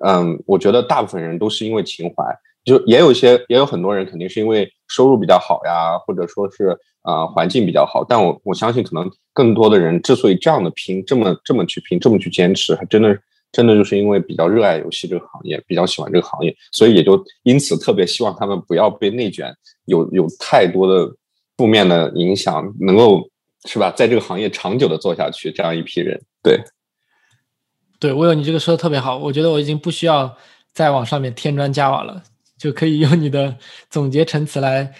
嗯，我觉得大部分人都是因为情怀，就也有一些，也有很多人肯定是因为收入比较好呀，或者说是啊环境比较好。但我我相信，可能更多的人之所以这样的拼，这么这么去拼，这么去坚持，还真的真的就是因为比较热爱游戏这个行业，比较喜欢这个行业，所以也就因此特别希望他们不要被内卷有有太多的负面的影响，能够。是吧？在这个行业长久的做下去，这样一批人，对，对，我有你这个说的特别好。我觉得我已经不需要再往上面添砖加瓦了，就可以用你的总结陈词来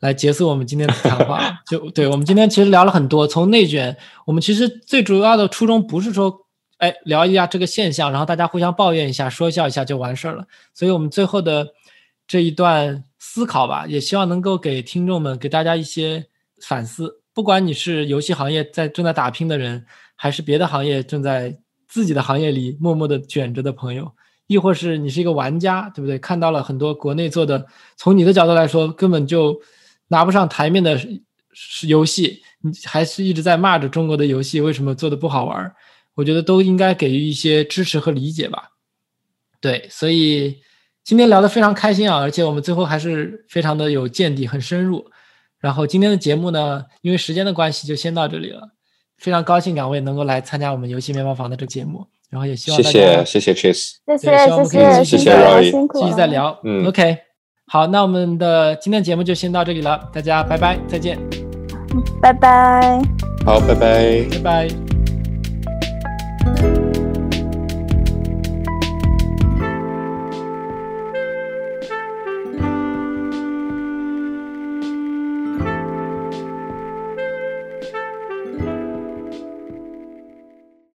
来结束我们今天的谈话。就对我们今天其实聊了很多，从内卷，我们其实最主要的初衷不是说，哎，聊一下这个现象，然后大家互相抱怨一下，说笑一下就完事儿了。所以我们最后的这一段思考吧，也希望能够给听众们，给大家一些反思。不管你是游戏行业在正在打拼的人，还是别的行业正在自己的行业里默默的卷着的朋友，亦或是你是一个玩家，对不对？看到了很多国内做的，从你的角度来说根本就拿不上台面的游戏，你还是一直在骂着中国的游戏为什么做的不好玩？我觉得都应该给予一些支持和理解吧。对，所以今天聊得非常开心啊，而且我们最后还是非常的有见地，很深入。然后今天的节目呢，因为时间的关系就先到这里了。非常高兴两位能够来参加我们游戏面包房的这个节目，然后也希望大家谢谢谢谢 Chase，谢谢希望我们可以继续聊，继续再聊。嗯，OK，好，那我们的今天节目就先到这里了，大家拜拜，再见。拜拜。好，拜拜，拜拜。